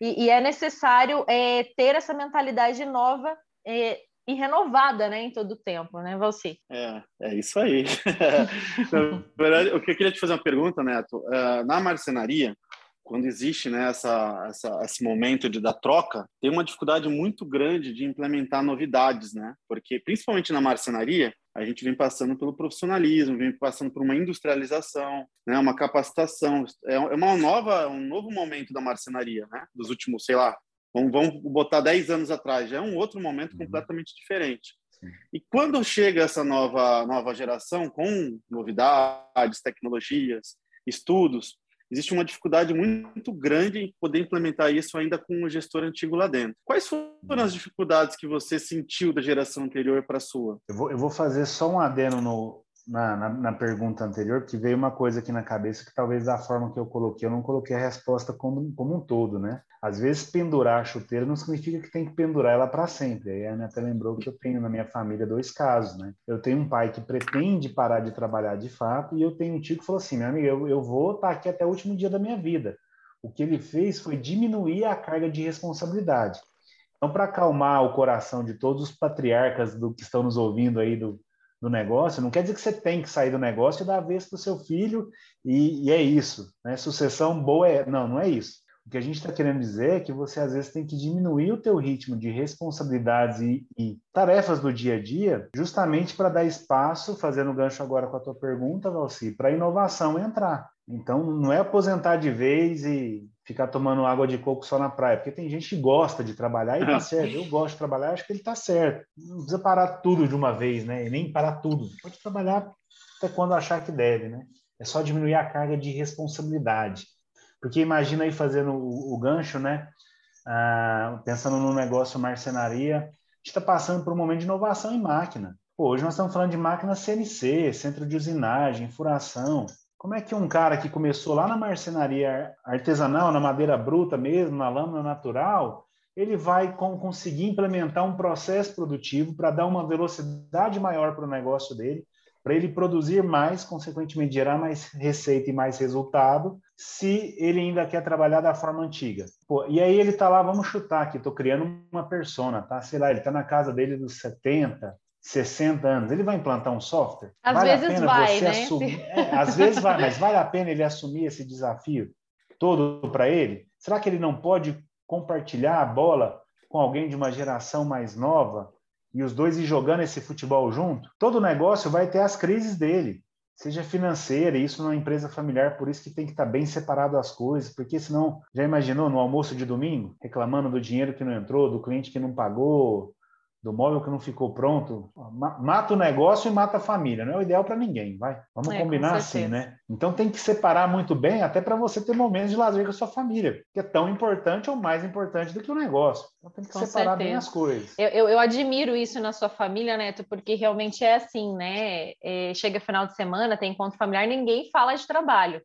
E, e é necessário é, ter essa mentalidade nova é, e renovada né, em todo o tempo, né, Valci? É, é isso aí. [LAUGHS] Na verdade, eu queria te fazer uma pergunta, Neto. Uh, na marcenaria, quando existe né, essa, essa, esse momento de, da troca, tem uma dificuldade muito grande de implementar novidades, né? Porque, principalmente na marcenaria, a gente vem passando pelo profissionalismo, vem passando por uma industrialização, né, uma capacitação. É, é uma nova, um novo momento da marcenaria, né? Dos últimos, sei lá, vamos, vamos botar 10 anos atrás, já é um outro momento uhum. completamente diferente. Sim. E quando chega essa nova, nova geração com novidades, tecnologias, estudos, existe uma dificuldade muito grande em poder implementar isso ainda com o gestor antigo lá dentro. Quais foram as dificuldades que você sentiu da geração anterior para a sua? Eu vou, eu vou fazer só um adeno no, na, na, na, pergunta anterior, que veio uma coisa aqui na cabeça que talvez da forma que eu coloquei, eu não coloquei a resposta como, como um todo, né? Às vezes pendurar a chuteira não significa que tem que pendurar ela para sempre. Aí a Ana até lembrou que eu tenho na minha família dois casos, né? Eu tenho um pai que pretende parar de trabalhar de fato e eu tenho um tio que falou assim, meu amigo, eu, eu vou estar aqui até o último dia da minha vida. O que ele fez foi diminuir a carga de responsabilidade. Então, para acalmar o coração de todos os patriarcas do que estão nos ouvindo aí do, do negócio, não quer dizer que você tem que sair do negócio e dar a vez para o seu filho e, e, é isso. Né? Sucessão boa é. Não, não é isso. O que a gente está querendo dizer é que você às vezes tem que diminuir o teu ritmo de responsabilidades e, e tarefas do dia a dia, justamente para dar espaço, fazendo gancho agora com a tua pergunta, Valci, para a inovação entrar. Então, não é aposentar de vez e ficar tomando água de coco só na praia, porque tem gente que gosta de trabalhar e tá certo. Eu gosto de trabalhar, acho que ele tá certo. Não precisa parar tudo de uma vez, né? E nem parar tudo. Pode trabalhar até quando achar que deve, né? É só diminuir a carga de responsabilidade. Porque imagina aí fazendo o, o gancho, né? Ah, pensando no negócio marcenaria, a gente está passando por um momento de inovação em máquina. Pô, hoje nós estamos falando de máquina CNC, centro de usinagem, furação. Como é que um cara que começou lá na marcenaria artesanal, na madeira bruta mesmo, na lâmina natural, ele vai conseguir implementar um processo produtivo para dar uma velocidade maior para o negócio dele, para ele produzir mais, consequentemente gerar mais receita e mais resultado, se ele ainda quer trabalhar da forma antiga. Pô, e aí ele está lá, vamos chutar aqui, estou criando uma persona, tá? Sei lá, ele está na casa dele dos 70, 60 anos, ele vai implantar um software? Às vale vezes vai, né? Assumir... [LAUGHS] É, às vezes vai, mas vale a pena ele assumir esse desafio todo para ele? Será que ele não pode compartilhar a bola com alguém de uma geração mais nova e os dois ir jogando esse futebol junto? Todo negócio vai ter as crises dele, seja financeira, isso numa empresa familiar, por isso que tem que estar bem separado as coisas, porque senão, já imaginou no almoço de domingo, reclamando do dinheiro que não entrou, do cliente que não pagou, do móvel que não ficou pronto, mata o negócio e mata a família. Não é o ideal para ninguém, vai. Vamos é, combinar assim, né? Então tem que separar muito bem, até para você ter momentos de lazer com a sua família, que é tão importante ou mais importante do que o negócio. Então tem que com separar certeza. bem as coisas. Eu, eu, eu, admiro isso na sua família, Neto, porque realmente é assim, né? É, chega final de semana, tem encontro familiar, ninguém fala de trabalho.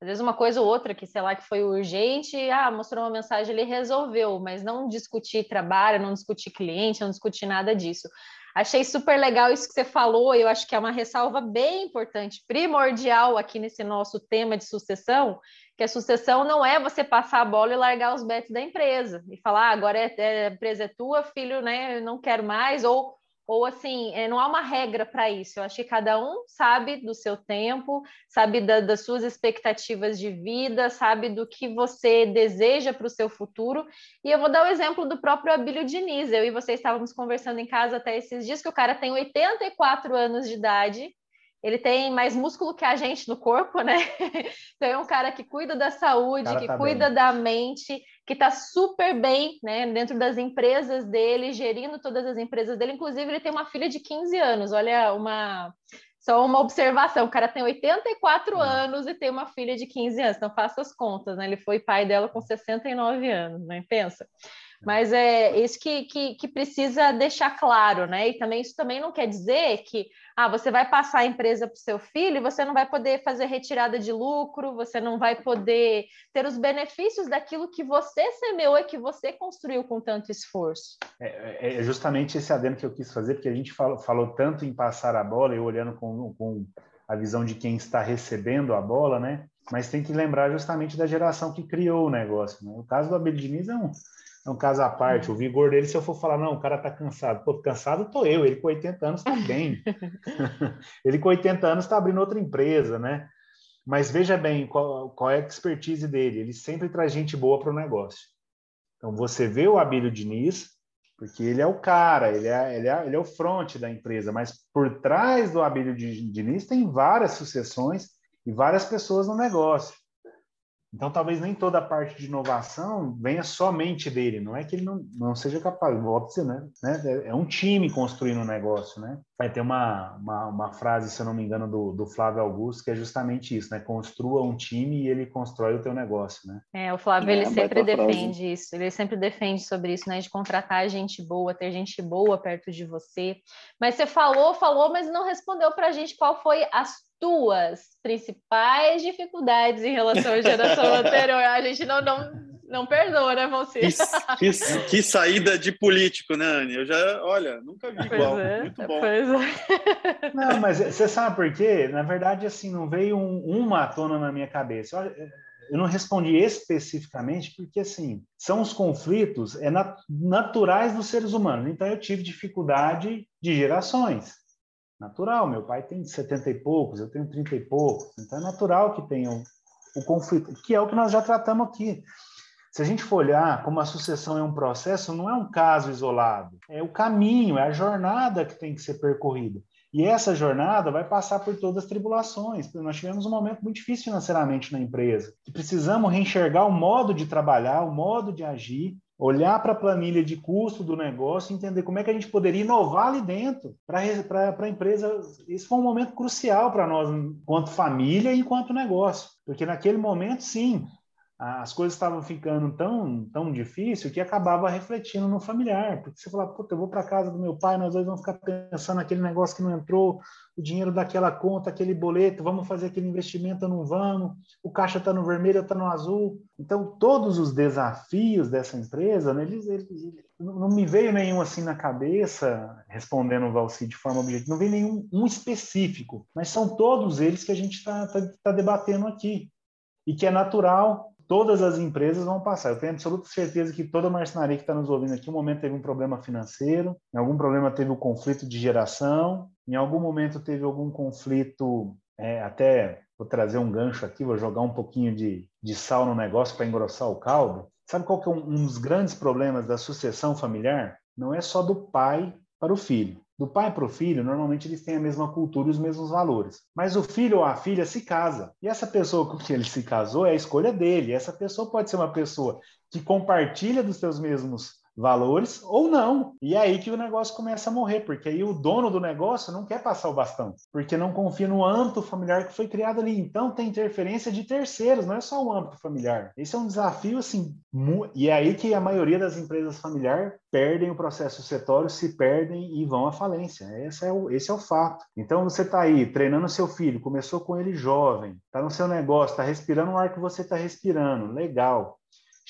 Às vezes uma coisa ou outra que, sei lá, que foi urgente, ah, mostrou uma mensagem, ele resolveu, mas não discutir trabalho, não discutir cliente, não discutir nada disso. Achei super legal isso que você falou, eu acho que é uma ressalva bem importante, primordial aqui nesse nosso tema de sucessão, que a sucessão não é você passar a bola e largar os bets da empresa e falar ah, agora é, é, a empresa é tua, filho, né? Não quero mais ou ou assim, é, não há uma regra para isso. Eu acho que cada um sabe do seu tempo, sabe da, das suas expectativas de vida, sabe do que você deseja para o seu futuro. E eu vou dar o exemplo do próprio Abílio Diniz. Eu e você estávamos conversando em casa até esses dias que o cara tem 84 anos de idade ele tem mais músculo que a gente no corpo, né? [LAUGHS] Então é um cara que cuida da saúde, que tá cuida bem. da mente, que está super bem, né? Dentro das empresas dele, gerindo todas as empresas dele. Inclusive, ele tem uma filha de 15 anos. Olha, uma só uma observação: o cara tem 84 hum. anos e tem uma filha de 15 anos. Então, faça as contas, né? Ele foi pai dela com 69 anos, né? Pensa. Mas é isso que, que, que, precisa deixar claro, né? E também isso também não quer dizer que ah, você vai passar a empresa para o seu filho e você não vai poder fazer retirada de lucro, você não vai poder ter os benefícios daquilo que você semeou e que você construiu com tanto esforço. É, é, é justamente esse adendo que eu quis fazer, porque a gente falou, falou tanto em passar a bola, eu olhando com, com a visão de quem está recebendo a bola, né? Mas tem que lembrar justamente da geração que criou o negócio. Né? O caso do Abel Diniz é um é um caso à parte. O vigor dele, se eu for falar, não, o cara tá cansado. Pô, cansado tô eu. Ele com 80 anos tá bem. [LAUGHS] ele com 80 anos está abrindo outra empresa, né? Mas veja bem qual, qual é a expertise dele. Ele sempre traz gente boa para o negócio. Então, você vê o Abílio Diniz, porque ele é o cara, ele é, ele é, ele é o front da empresa, mas por trás do Abílio Diniz tem várias sucessões e várias pessoas no negócio. Então, talvez nem toda a parte de inovação venha somente dele. Não é que ele não, não seja capaz, dizer, né? né? É um time construindo um negócio, né? Vai ter uma, uma, uma, frase, se eu não me engano, do, do Flávio Augusto, que é justamente isso, né? Construa um time e ele constrói o teu negócio, né? É, o Flávio, ele é, sempre defende frase. isso. Ele sempre defende sobre isso, né? De contratar gente boa, ter gente boa perto de você. Mas você falou, falou, mas não respondeu para a gente qual foi a tuas principais dificuldades em relação à geração [LAUGHS] anterior. A gente não, não, não perdoa, né, você? Que, [LAUGHS] que, que, saída de político, né, Anne? Eu já, olha, nunca vi igual. É, Muito bom. É. [LAUGHS] Não, mas você sabe por quê? Na verdade, assim, não veio um, uma tona na minha cabeça. Eu não respondi especificamente porque, assim, são os conflitos é nat naturais dos seres humanos. Então, eu tive dificuldade de gerações natural. Meu pai tem 70 e poucos, eu tenho 30 e poucos. Então é natural que tenha o, o conflito, que é o que nós já tratamos aqui. Se a gente for olhar como a sucessão é um processo, não é um caso isolado, é o caminho, é a jornada que tem que ser percorrida. E essa jornada vai passar por todas as tribulações. Nós tivemos um momento muito difícil financeiramente na empresa, precisamos reenxergar o modo de trabalhar, o modo de agir, olhar para a planilha de custo do negócio, entender como é que a gente poderia inovar ali dentro para a empresa. Isso foi um momento crucial para nós, enquanto família e enquanto negócio, porque naquele momento, sim, as coisas estavam ficando tão, tão difícil que acabava refletindo no familiar. Porque você fala, puta, eu vou para casa do meu pai, nós dois vamos ficar pensando naquele negócio que não entrou, o dinheiro daquela conta, aquele boleto, vamos fazer aquele investimento ou não vamos, o caixa está no vermelho está no azul. Então, todos os desafios dessa empresa, né, eles, eles, não me veio nenhum assim na cabeça, respondendo o Valci de forma objetiva, não veio nenhum um específico, mas são todos eles que a gente está tá, tá debatendo aqui. E que é natural todas as empresas vão passar. Eu tenho absoluta certeza que toda marcenaria que está nos ouvindo aqui, um momento teve um problema financeiro, em algum problema teve um conflito de geração, em algum momento teve algum conflito, é, até vou trazer um gancho aqui, vou jogar um pouquinho de, de sal no negócio para engrossar o caldo. Sabe qual que é um, um dos grandes problemas da sucessão familiar? Não é só do pai para o filho. Do pai para o filho, normalmente eles têm a mesma cultura e os mesmos valores. Mas o filho ou a filha se casa. E essa pessoa com quem ele se casou é a escolha dele. Essa pessoa pode ser uma pessoa que compartilha dos seus mesmos valores ou não. E é aí que o negócio começa a morrer, porque aí o dono do negócio não quer passar o bastão, porque não confia no âmbito familiar que foi criado ali. Então tem interferência de terceiros, não é só o âmbito familiar. Esse é um desafio assim, e é aí que a maioria das empresas familiares perdem o processo setório, se perdem e vão à falência. Esse é o, esse é o fato. Então você está aí treinando seu filho, começou com ele jovem, está no seu negócio, está respirando o ar que você está respirando, legal.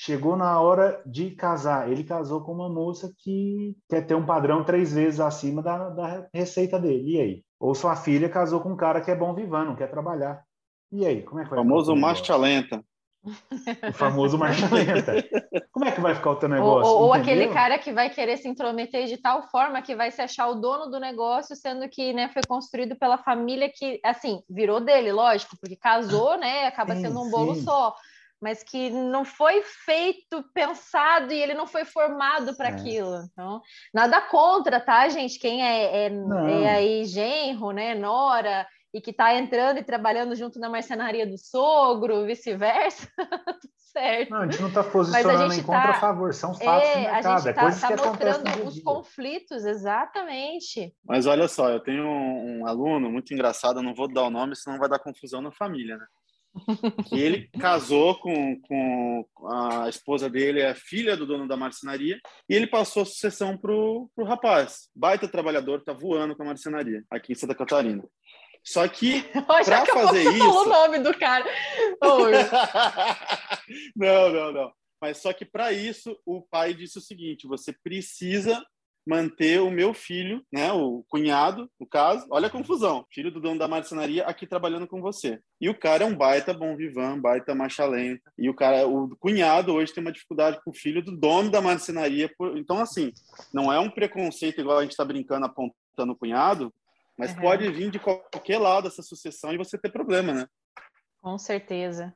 Chegou na hora de casar. Ele casou com uma moça que quer ter um padrão três vezes acima da, da receita dele. E aí? Ou sua filha casou com um cara que é bom vivando, não quer trabalhar. E aí, como é que vai? O famoso marcha lenta. O famoso marcha [LAUGHS] lenta. Como é que vai ficar o teu negócio? Ou, ou aquele cara que vai querer se intrometer de tal forma que vai se achar o dono do negócio, sendo que né, foi construído pela família que, assim, virou dele, lógico, porque casou, né? Acaba sim, sendo um bolo sim. só. Mas que não foi feito, pensado e ele não foi formado para é. aquilo. Então, nada contra, tá, gente? Quem é, é, é aí genro, né? Nora, e que está entrando e trabalhando junto na marcenaria do sogro, vice-versa, [LAUGHS] tudo certo. Não, a gente não está posicionando em contra tá, a favor, são fatos é, do mercado, a gente é tá, coisas tá que mostrando os conflitos, exatamente. Mas olha só, eu tenho um, um aluno muito engraçado, não vou dar o nome, senão vai dar confusão na família, né? Que ele casou com, com a esposa dele, é filha do dono da marcenaria, e ele passou a sucessão pro, pro rapaz. Baita trabalhador, tá voando com a marcenaria aqui em Santa Catarina. Só que [LAUGHS] para fazer [LAUGHS] isso, falou o nome do cara. [LAUGHS] não, não, não. Mas só que para isso o pai disse o seguinte: você precisa manter o meu filho, né, o cunhado, no caso, olha a confusão, filho do dono da marcenaria aqui trabalhando com você. E o cara é um baita bom vivan, baita marcha lenta. E o cara, o cunhado hoje tem uma dificuldade com o filho do dono da marcenaria. Então, assim, não é um preconceito igual a gente está brincando apontando o cunhado, mas uhum. pode vir de qualquer lado essa sucessão e você ter problema, né? Com certeza.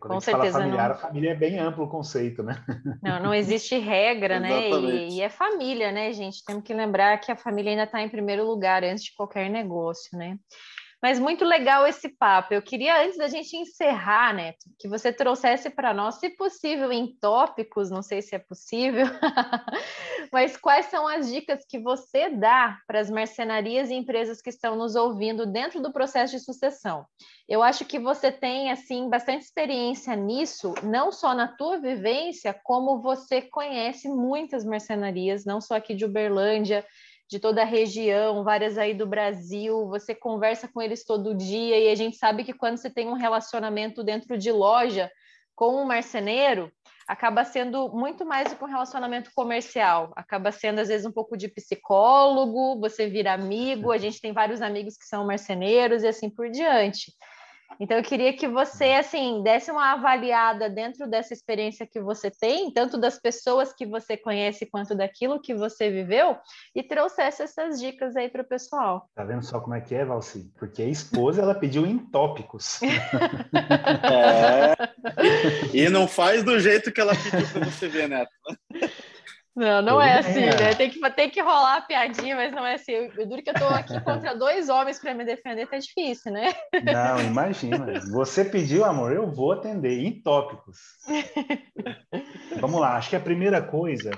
Quando Com certeza. Fala familiar, não... a família é bem amplo o conceito, né? [LAUGHS] Não, não existe regra, né? E, e, é família, né, gente? Temos que lembrar que a família ainda está em primeiro lugar antes de qualquer negócio, né? Mas muito legal esse papo. Eu queria, antes da gente encerrar, Neto, que você trouxesse para nós, se possível, em tópicos, não sei se é possível, [LAUGHS] mas quais são as dicas que você dá para as mercenarias e empresas que estão nos ouvindo dentro do processo de sucessão? Eu acho que você tem, assim, bastante experiência nisso, não só na tua vivência, como você conhece muitas mercenarias, não só aqui de Uberlândia, de toda a região, várias aí do Brasil, você conversa com eles todo dia e a gente sabe que quando você tem um relacionamento dentro de loja com um marceneiro, acaba sendo muito mais do que um relacionamento comercial, acaba sendo às vezes um pouco de psicólogo, você vira amigo, a gente tem vários amigos que são marceneiros e assim por diante. Então, eu queria que você, assim, desse uma avaliada dentro dessa experiência que você tem, tanto das pessoas que você conhece quanto daquilo que você viveu, e trouxesse essas dicas aí para o pessoal. Tá vendo só como é que é, Valci? Porque a esposa, ela pediu em tópicos. [LAUGHS] é. E não faz do jeito que ela pediu para você ver, Neto. Não, não é assim, né? Tem que, tem que rolar a piadinha, mas não é assim. Eu duro que eu tô aqui contra dois homens para me defender, tá difícil, né? Não, imagina. Você pediu, amor, eu vou atender em tópicos. Vamos lá, acho que a primeira coisa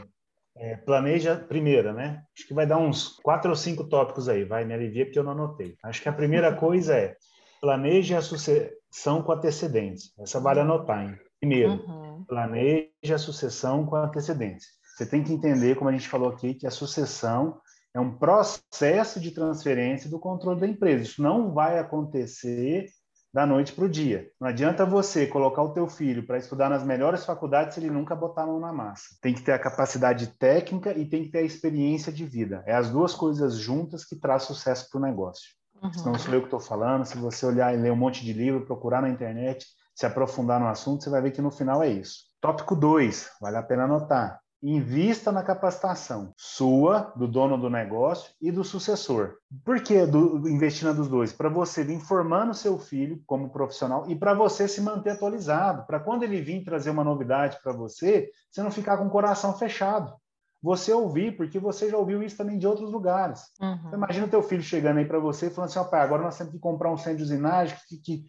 é, planeja primeira, né? Acho que vai dar uns quatro ou cinco tópicos aí, vai me aliviar porque eu não anotei. Acho que a primeira coisa é planeje a sucessão com antecedentes. Essa vale anotar, hein? Primeiro, uhum. planeje a sucessão com antecedentes. Você tem que entender, como a gente falou aqui, que a sucessão é um processo de transferência do controle da empresa. Isso não vai acontecer da noite para o dia. Não adianta você colocar o teu filho para estudar nas melhores faculdades se ele nunca botar a mão na massa. Tem que ter a capacidade técnica e tem que ter a experiência de vida. É as duas coisas juntas que traz sucesso para o negócio. Uhum. Se não sou eu que estou falando, se você olhar e ler um monte de livro, procurar na internet, se aprofundar no assunto, você vai ver que no final é isso. Tópico 2, vale a pena anotar invista na capacitação sua, do dono do negócio e do sucessor. Por que do, investir na dos dois? Para você vir formando seu filho como profissional e para você se manter atualizado, para quando ele vir trazer uma novidade para você, você não ficar com o coração fechado. Você ouvir, porque você já ouviu isso também de outros lugares. Uhum. Imagina o teu filho chegando aí para você e falando assim, ó, pai, agora nós temos que comprar um centro de usinagem que, que,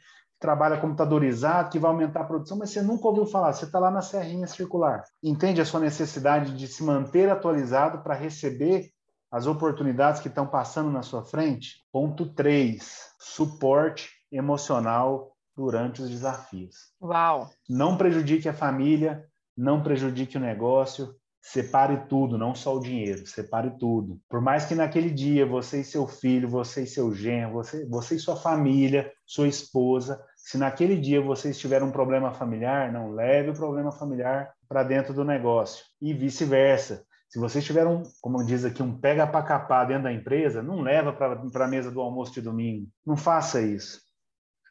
trabalha computadorizado, que vai aumentar a produção, mas você nunca ouviu falar, você está lá na serrinha circular. Entende a sua necessidade de se manter atualizado para receber as oportunidades que estão passando na sua frente? Ponto 3, suporte emocional durante os desafios. Uau! Não prejudique a família, não prejudique o negócio, separe tudo, não só o dinheiro, separe tudo. Por mais que naquele dia você e seu filho, você e seu genro, você, você e sua família, sua esposa, se naquele dia vocês tiveram um problema familiar, não leve o problema familiar para dentro do negócio e vice-versa. Se vocês tiveram, como diz aqui, um pega para capar dentro da empresa, não leva para a mesa do almoço de domingo. Não faça isso.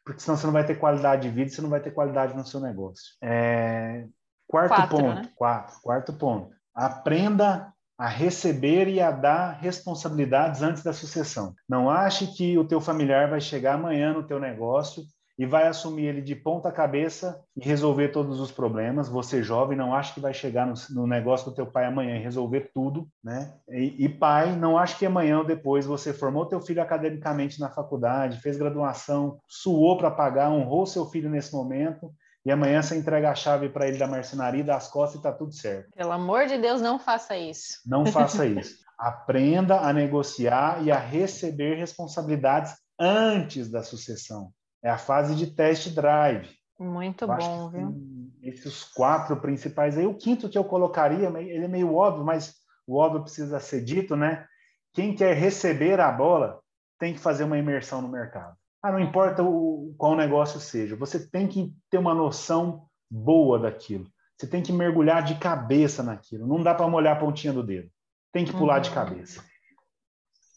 porque senão você não vai ter qualidade de vida, você não vai ter qualidade no seu negócio. É... Quarto quatro, ponto, né? quatro, quarto ponto. Aprenda a receber e a dar responsabilidades antes da sucessão. Não ache que o teu familiar vai chegar amanhã no teu negócio e vai assumir ele de ponta cabeça e resolver todos os problemas. Você jovem não acha que vai chegar no, no negócio do teu pai amanhã e resolver tudo, né? E, e, pai não acha que amanhã ou depois você formou teu filho academicamente na faculdade, fez graduação, suou para pagar, honrou seu filho nesse momento e amanhã você entrega a chave para ele da marcenaria, das costas e está tudo certo. Pelo amor de Deus, não faça isso. Não faça [LAUGHS] isso. Aprenda a negociar e a receber responsabilidades antes da sucessão. É a fase de test drive. Muito eu bom, viu? Esses quatro principais aí. O quinto que eu colocaria, ele é meio óbvio, mas o óbvio precisa ser dito, né? Quem quer receber a bola tem que fazer uma imersão no mercado. Ah, não importa o, qual negócio seja, você tem que ter uma noção boa daquilo. Você tem que mergulhar de cabeça naquilo. Não dá para molhar a pontinha do dedo. Tem que pular uhum. de cabeça.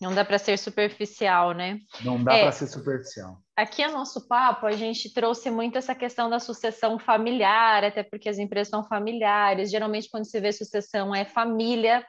Não dá para ser superficial, né? Não dá é, para ser superficial. Aqui no nosso papo, a gente trouxe muito essa questão da sucessão familiar, até porque as empresas são familiares. Geralmente, quando se vê sucessão, é família.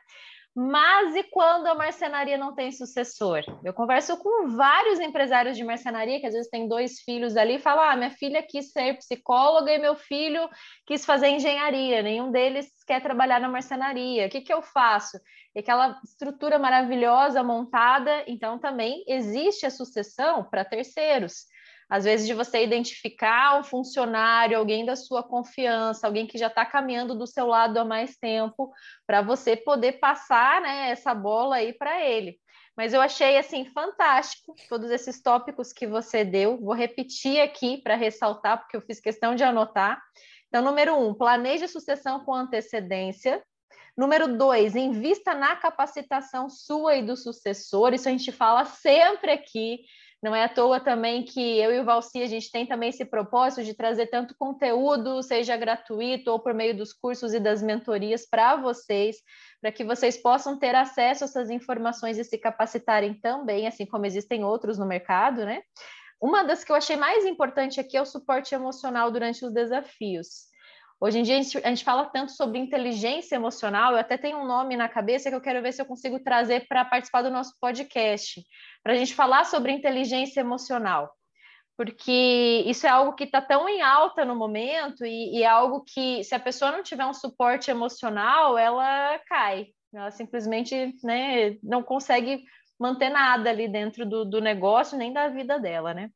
Mas e quando a marcenaria não tem sucessor? Eu converso com vários empresários de marcenaria que às vezes têm dois filhos ali e falam: ah, minha filha quis ser psicóloga e meu filho quis fazer engenharia, nenhum deles quer trabalhar na marcenaria. O que, que eu faço? Aquela estrutura maravilhosa montada, então também existe a sucessão para terceiros às vezes de você identificar um funcionário, alguém da sua confiança, alguém que já está caminhando do seu lado há mais tempo, para você poder passar né, essa bola aí para ele. Mas eu achei assim fantástico todos esses tópicos que você deu. Vou repetir aqui para ressaltar, porque eu fiz questão de anotar. Então, número um, planeje a sucessão com antecedência. Número dois, invista na capacitação sua e do sucessor. Isso a gente fala sempre aqui. Não é à toa também que eu e o Valci, a gente tem também esse propósito de trazer tanto conteúdo, seja gratuito ou por meio dos cursos e das mentorias para vocês, para que vocês possam ter acesso a essas informações e se capacitarem também, assim como existem outros no mercado, né? Uma das que eu achei mais importante aqui é o suporte emocional durante os desafios. Hoje em dia a gente, a gente, fala tanto sobre inteligência emocional, eu até tenho um nome na cabeça que eu quero ver se eu consigo trazer para participar do nosso podcast, para a gente falar sobre inteligência emocional, porque isso é algo que está tão em alta no momento e, e, é algo que, se a pessoa não tiver um suporte emocional, ela cai, ela simplesmente né, não consegue manter nada ali dentro do, do negócio nem da vida dela, né?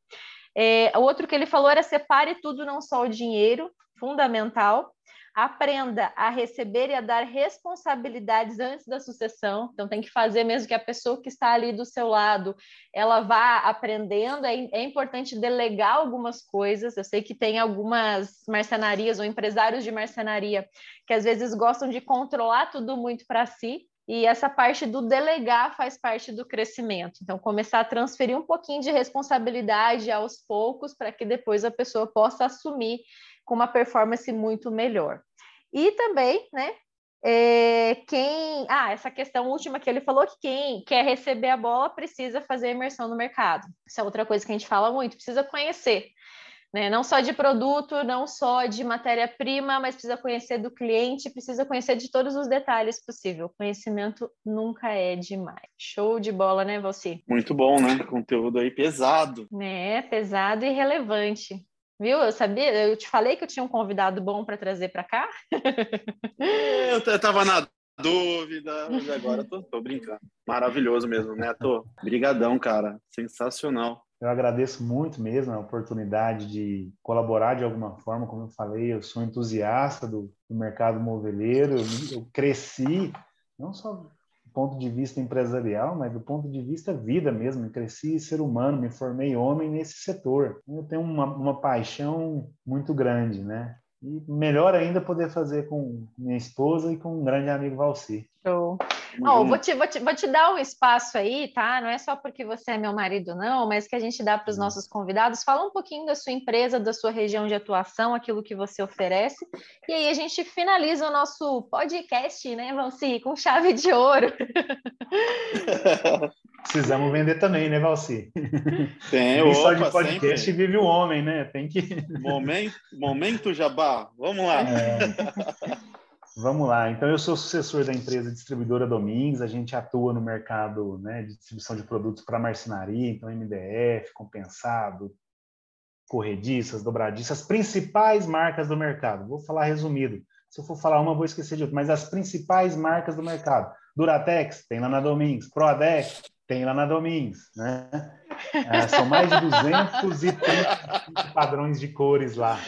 É, o outro que ele falou era separe tudo, não só o dinheiro, fundamental. Aprenda a receber e a dar responsabilidades antes da sucessão. Então, tem que fazer mesmo que a pessoa que está ali do seu lado, ela vá aprendendo. É, é importante delegar algumas coisas. Eu sei que tem algumas marcenarias ou empresários de marcenaria que às vezes gostam de controlar tudo muito para si, e essa parte do delegar faz parte do crescimento. Então, começar a transferir um pouquinho de responsabilidade aos poucos para que depois a pessoa possa assumir com uma performance muito melhor. E também, né, é, quem. Ah, essa questão última que ele falou que quem quer receber a bola precisa fazer imersão no mercado. Isso é outra coisa que a gente fala muito, precisa conhecer. Né? Não só de produto, não só de matéria-prima, mas precisa conhecer do cliente, precisa conhecer de todos os detalhes possível. Conhecimento nunca é demais. Show de bola, né, você? Muito bom, né? Conteúdo aí pesado. É, pesado e relevante. Viu? Eu sabia, eu te falei que eu tinha um convidado bom para trazer para cá. eu estava na dúvida, mas agora tô, tô brincando. Maravilhoso mesmo, Neto. Brigadão, cara. Sensacional. Eu agradeço muito mesmo a oportunidade de colaborar de alguma forma. Como eu falei, eu sou entusiasta do, do mercado moveleiro. Eu, eu cresci, não só ponto de vista empresarial, mas do ponto de vista vida mesmo. Eu cresci ser humano, me formei homem nesse setor. Eu tenho uma, uma paixão muito grande, né? E melhor ainda poder fazer com minha esposa e com um grande amigo Valci. Show. Oh, vou, te, vou, te, vou te dar um espaço aí, tá? Não é só porque você é meu marido, não, mas que a gente dá para os nossos convidados. Fala um pouquinho da sua empresa, da sua região de atuação, aquilo que você oferece. E aí a gente finaliza o nosso podcast, né, Valci, com chave de ouro. [LAUGHS] [LAUGHS] Precisamos vender também, né, Valci? [LAUGHS] Tem, opa, só de podcast sempre. vive o homem, né? Tem que. [LAUGHS] Momento, momento Jabá, vamos lá. É. Vamos lá. Então, eu sou sucessor da empresa distribuidora Domingos. A gente atua no mercado né, de distribuição de produtos para marcenaria, então MDF, compensado, corrediças, dobradiças, principais marcas do mercado. Vou falar resumido. Se eu for falar uma, vou esquecer de outra, mas as principais marcas do mercado. Duratex, tem lá na Domingos. Proadex, tem lá na Domingos, né? É, são mais de 230 padrões de cores lá.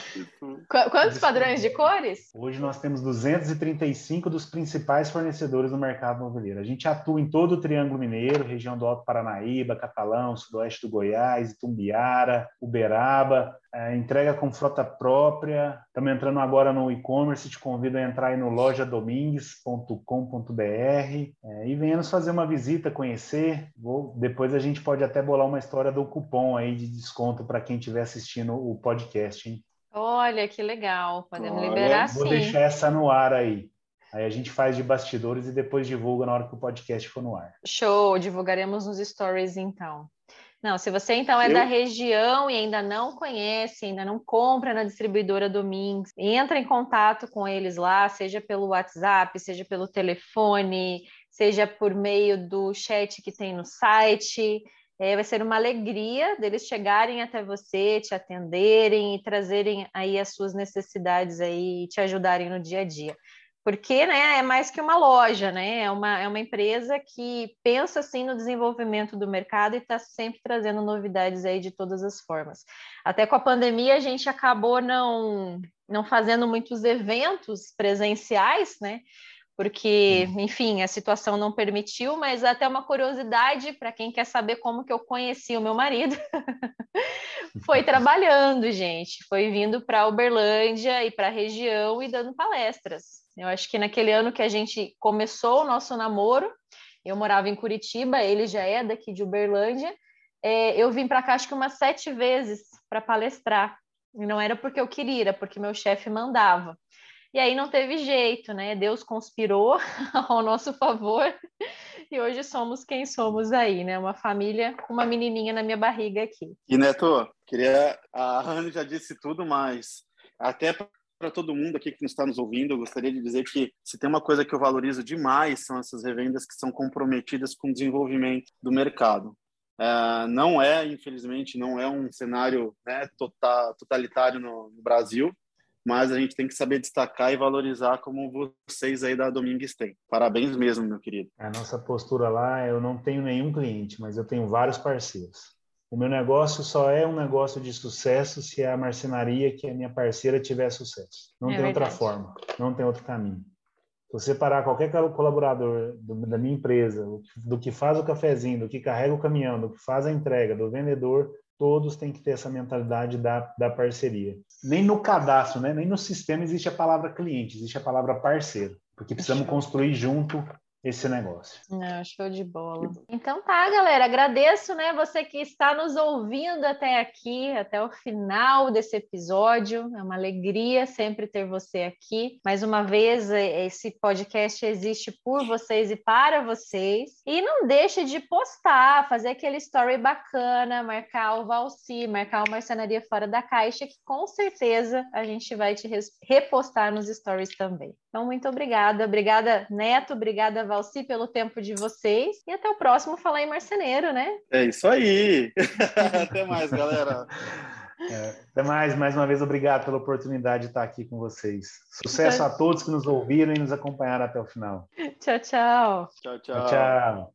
Quantos padrões de cores? Hoje nós temos 235 dos principais fornecedores do mercado imobiliário. A gente atua em todo o Triângulo Mineiro, região do Alto Paranaíba, Catalão, Sudoeste do Goiás, Itumbiara, Uberaba, é, entrega com frota própria. Estamos entrando agora no e-commerce, te convido a entrar aí no lojadomingues.com.br é, e venha nos fazer uma visita, conhecer. Vou, depois a gente pode até bolar uma história do cupom aí de desconto para quem estiver assistindo o podcast, hein? Olha, que legal. Podemos Olha, liberar vou sim. Vou deixar essa no ar aí. Aí a gente faz de bastidores e depois divulga na hora que o podcast for no ar. Show, divulgaremos nos stories então. Não, se você então é Eu... da região e ainda não conhece, ainda não compra na distribuidora Domingos, entra em contato com eles lá, seja pelo WhatsApp, seja pelo telefone, seja por meio do chat que tem no site. É, vai ser uma alegria deles chegarem até você, te atenderem e trazerem aí as suas necessidades aí e te ajudarem no dia a dia. Porque né, é mais que uma loja, né? É uma, é uma empresa que pensa assim no desenvolvimento do mercado e está sempre trazendo novidades aí de todas as formas. Até com a pandemia a gente acabou não, não fazendo muitos eventos presenciais, né? porque, enfim, a situação não permitiu, mas até uma curiosidade para quem quer saber como que eu conheci o meu marido. [LAUGHS] foi trabalhando, gente, foi vindo para Uberlândia e para a região e dando palestras. Eu acho que naquele ano que a gente começou o nosso namoro, eu morava em Curitiba, ele já é daqui de Uberlândia, é, eu vim para cá acho que umas sete vezes para palestrar. E não era porque eu queria, era porque meu chefe mandava. E aí não teve jeito, né? Deus conspirou [LAUGHS] ao nosso favor [LAUGHS] e hoje somos quem somos aí, né? Uma família com uma menininha na minha barriga aqui. E Neto, queria a Rani já disse tudo, mas até para todo mundo aqui que está nos ouvindo, eu gostaria de dizer que se tem uma coisa que eu valorizo demais são essas revendas que são comprometidas com o desenvolvimento do mercado. É, não é, infelizmente, não é um cenário né, total, totalitário no, no Brasil, mas a gente tem que saber destacar e valorizar como vocês aí da Domingues têm. Parabéns mesmo, meu querido. A nossa postura lá, eu não tenho nenhum cliente, mas eu tenho vários parceiros. O meu negócio só é um negócio de sucesso se a marcenaria, que é minha parceira, tiver sucesso. Não é tem verdade. outra forma, não tem outro caminho. Se você parar qualquer colaborador do, da minha empresa, do que faz o cafezinho, do que carrega o caminhão, do que faz a entrega, do vendedor, todos têm que ter essa mentalidade da, da parceria. Nem no cadastro, né? nem no sistema existe a palavra cliente, existe a palavra parceiro, porque precisamos construir junto esse negócio. Não, show de bola. Então tá, galera, agradeço, né, você que está nos ouvindo até aqui, até o final desse episódio. É uma alegria sempre ter você aqui. Mais uma vez, esse podcast existe por vocês e para vocês. E não deixe de postar, fazer aquele story bacana, marcar o Valci, marcar o Marcenaria Fora da Caixa, que com certeza a gente vai te repostar nos stories também. Então, muito obrigada. Obrigada, Neto. Obrigada, Valci, pelo tempo de vocês. E até o próximo Falar em Marceneiro, né? É isso aí. [LAUGHS] até mais, galera. [LAUGHS] É, até mais, mais uma vez, obrigado pela oportunidade de estar aqui com vocês. Sucesso a todos que nos ouviram e nos acompanharam até o final. Tchau, tchau. Tchau, tchau. tchau, tchau.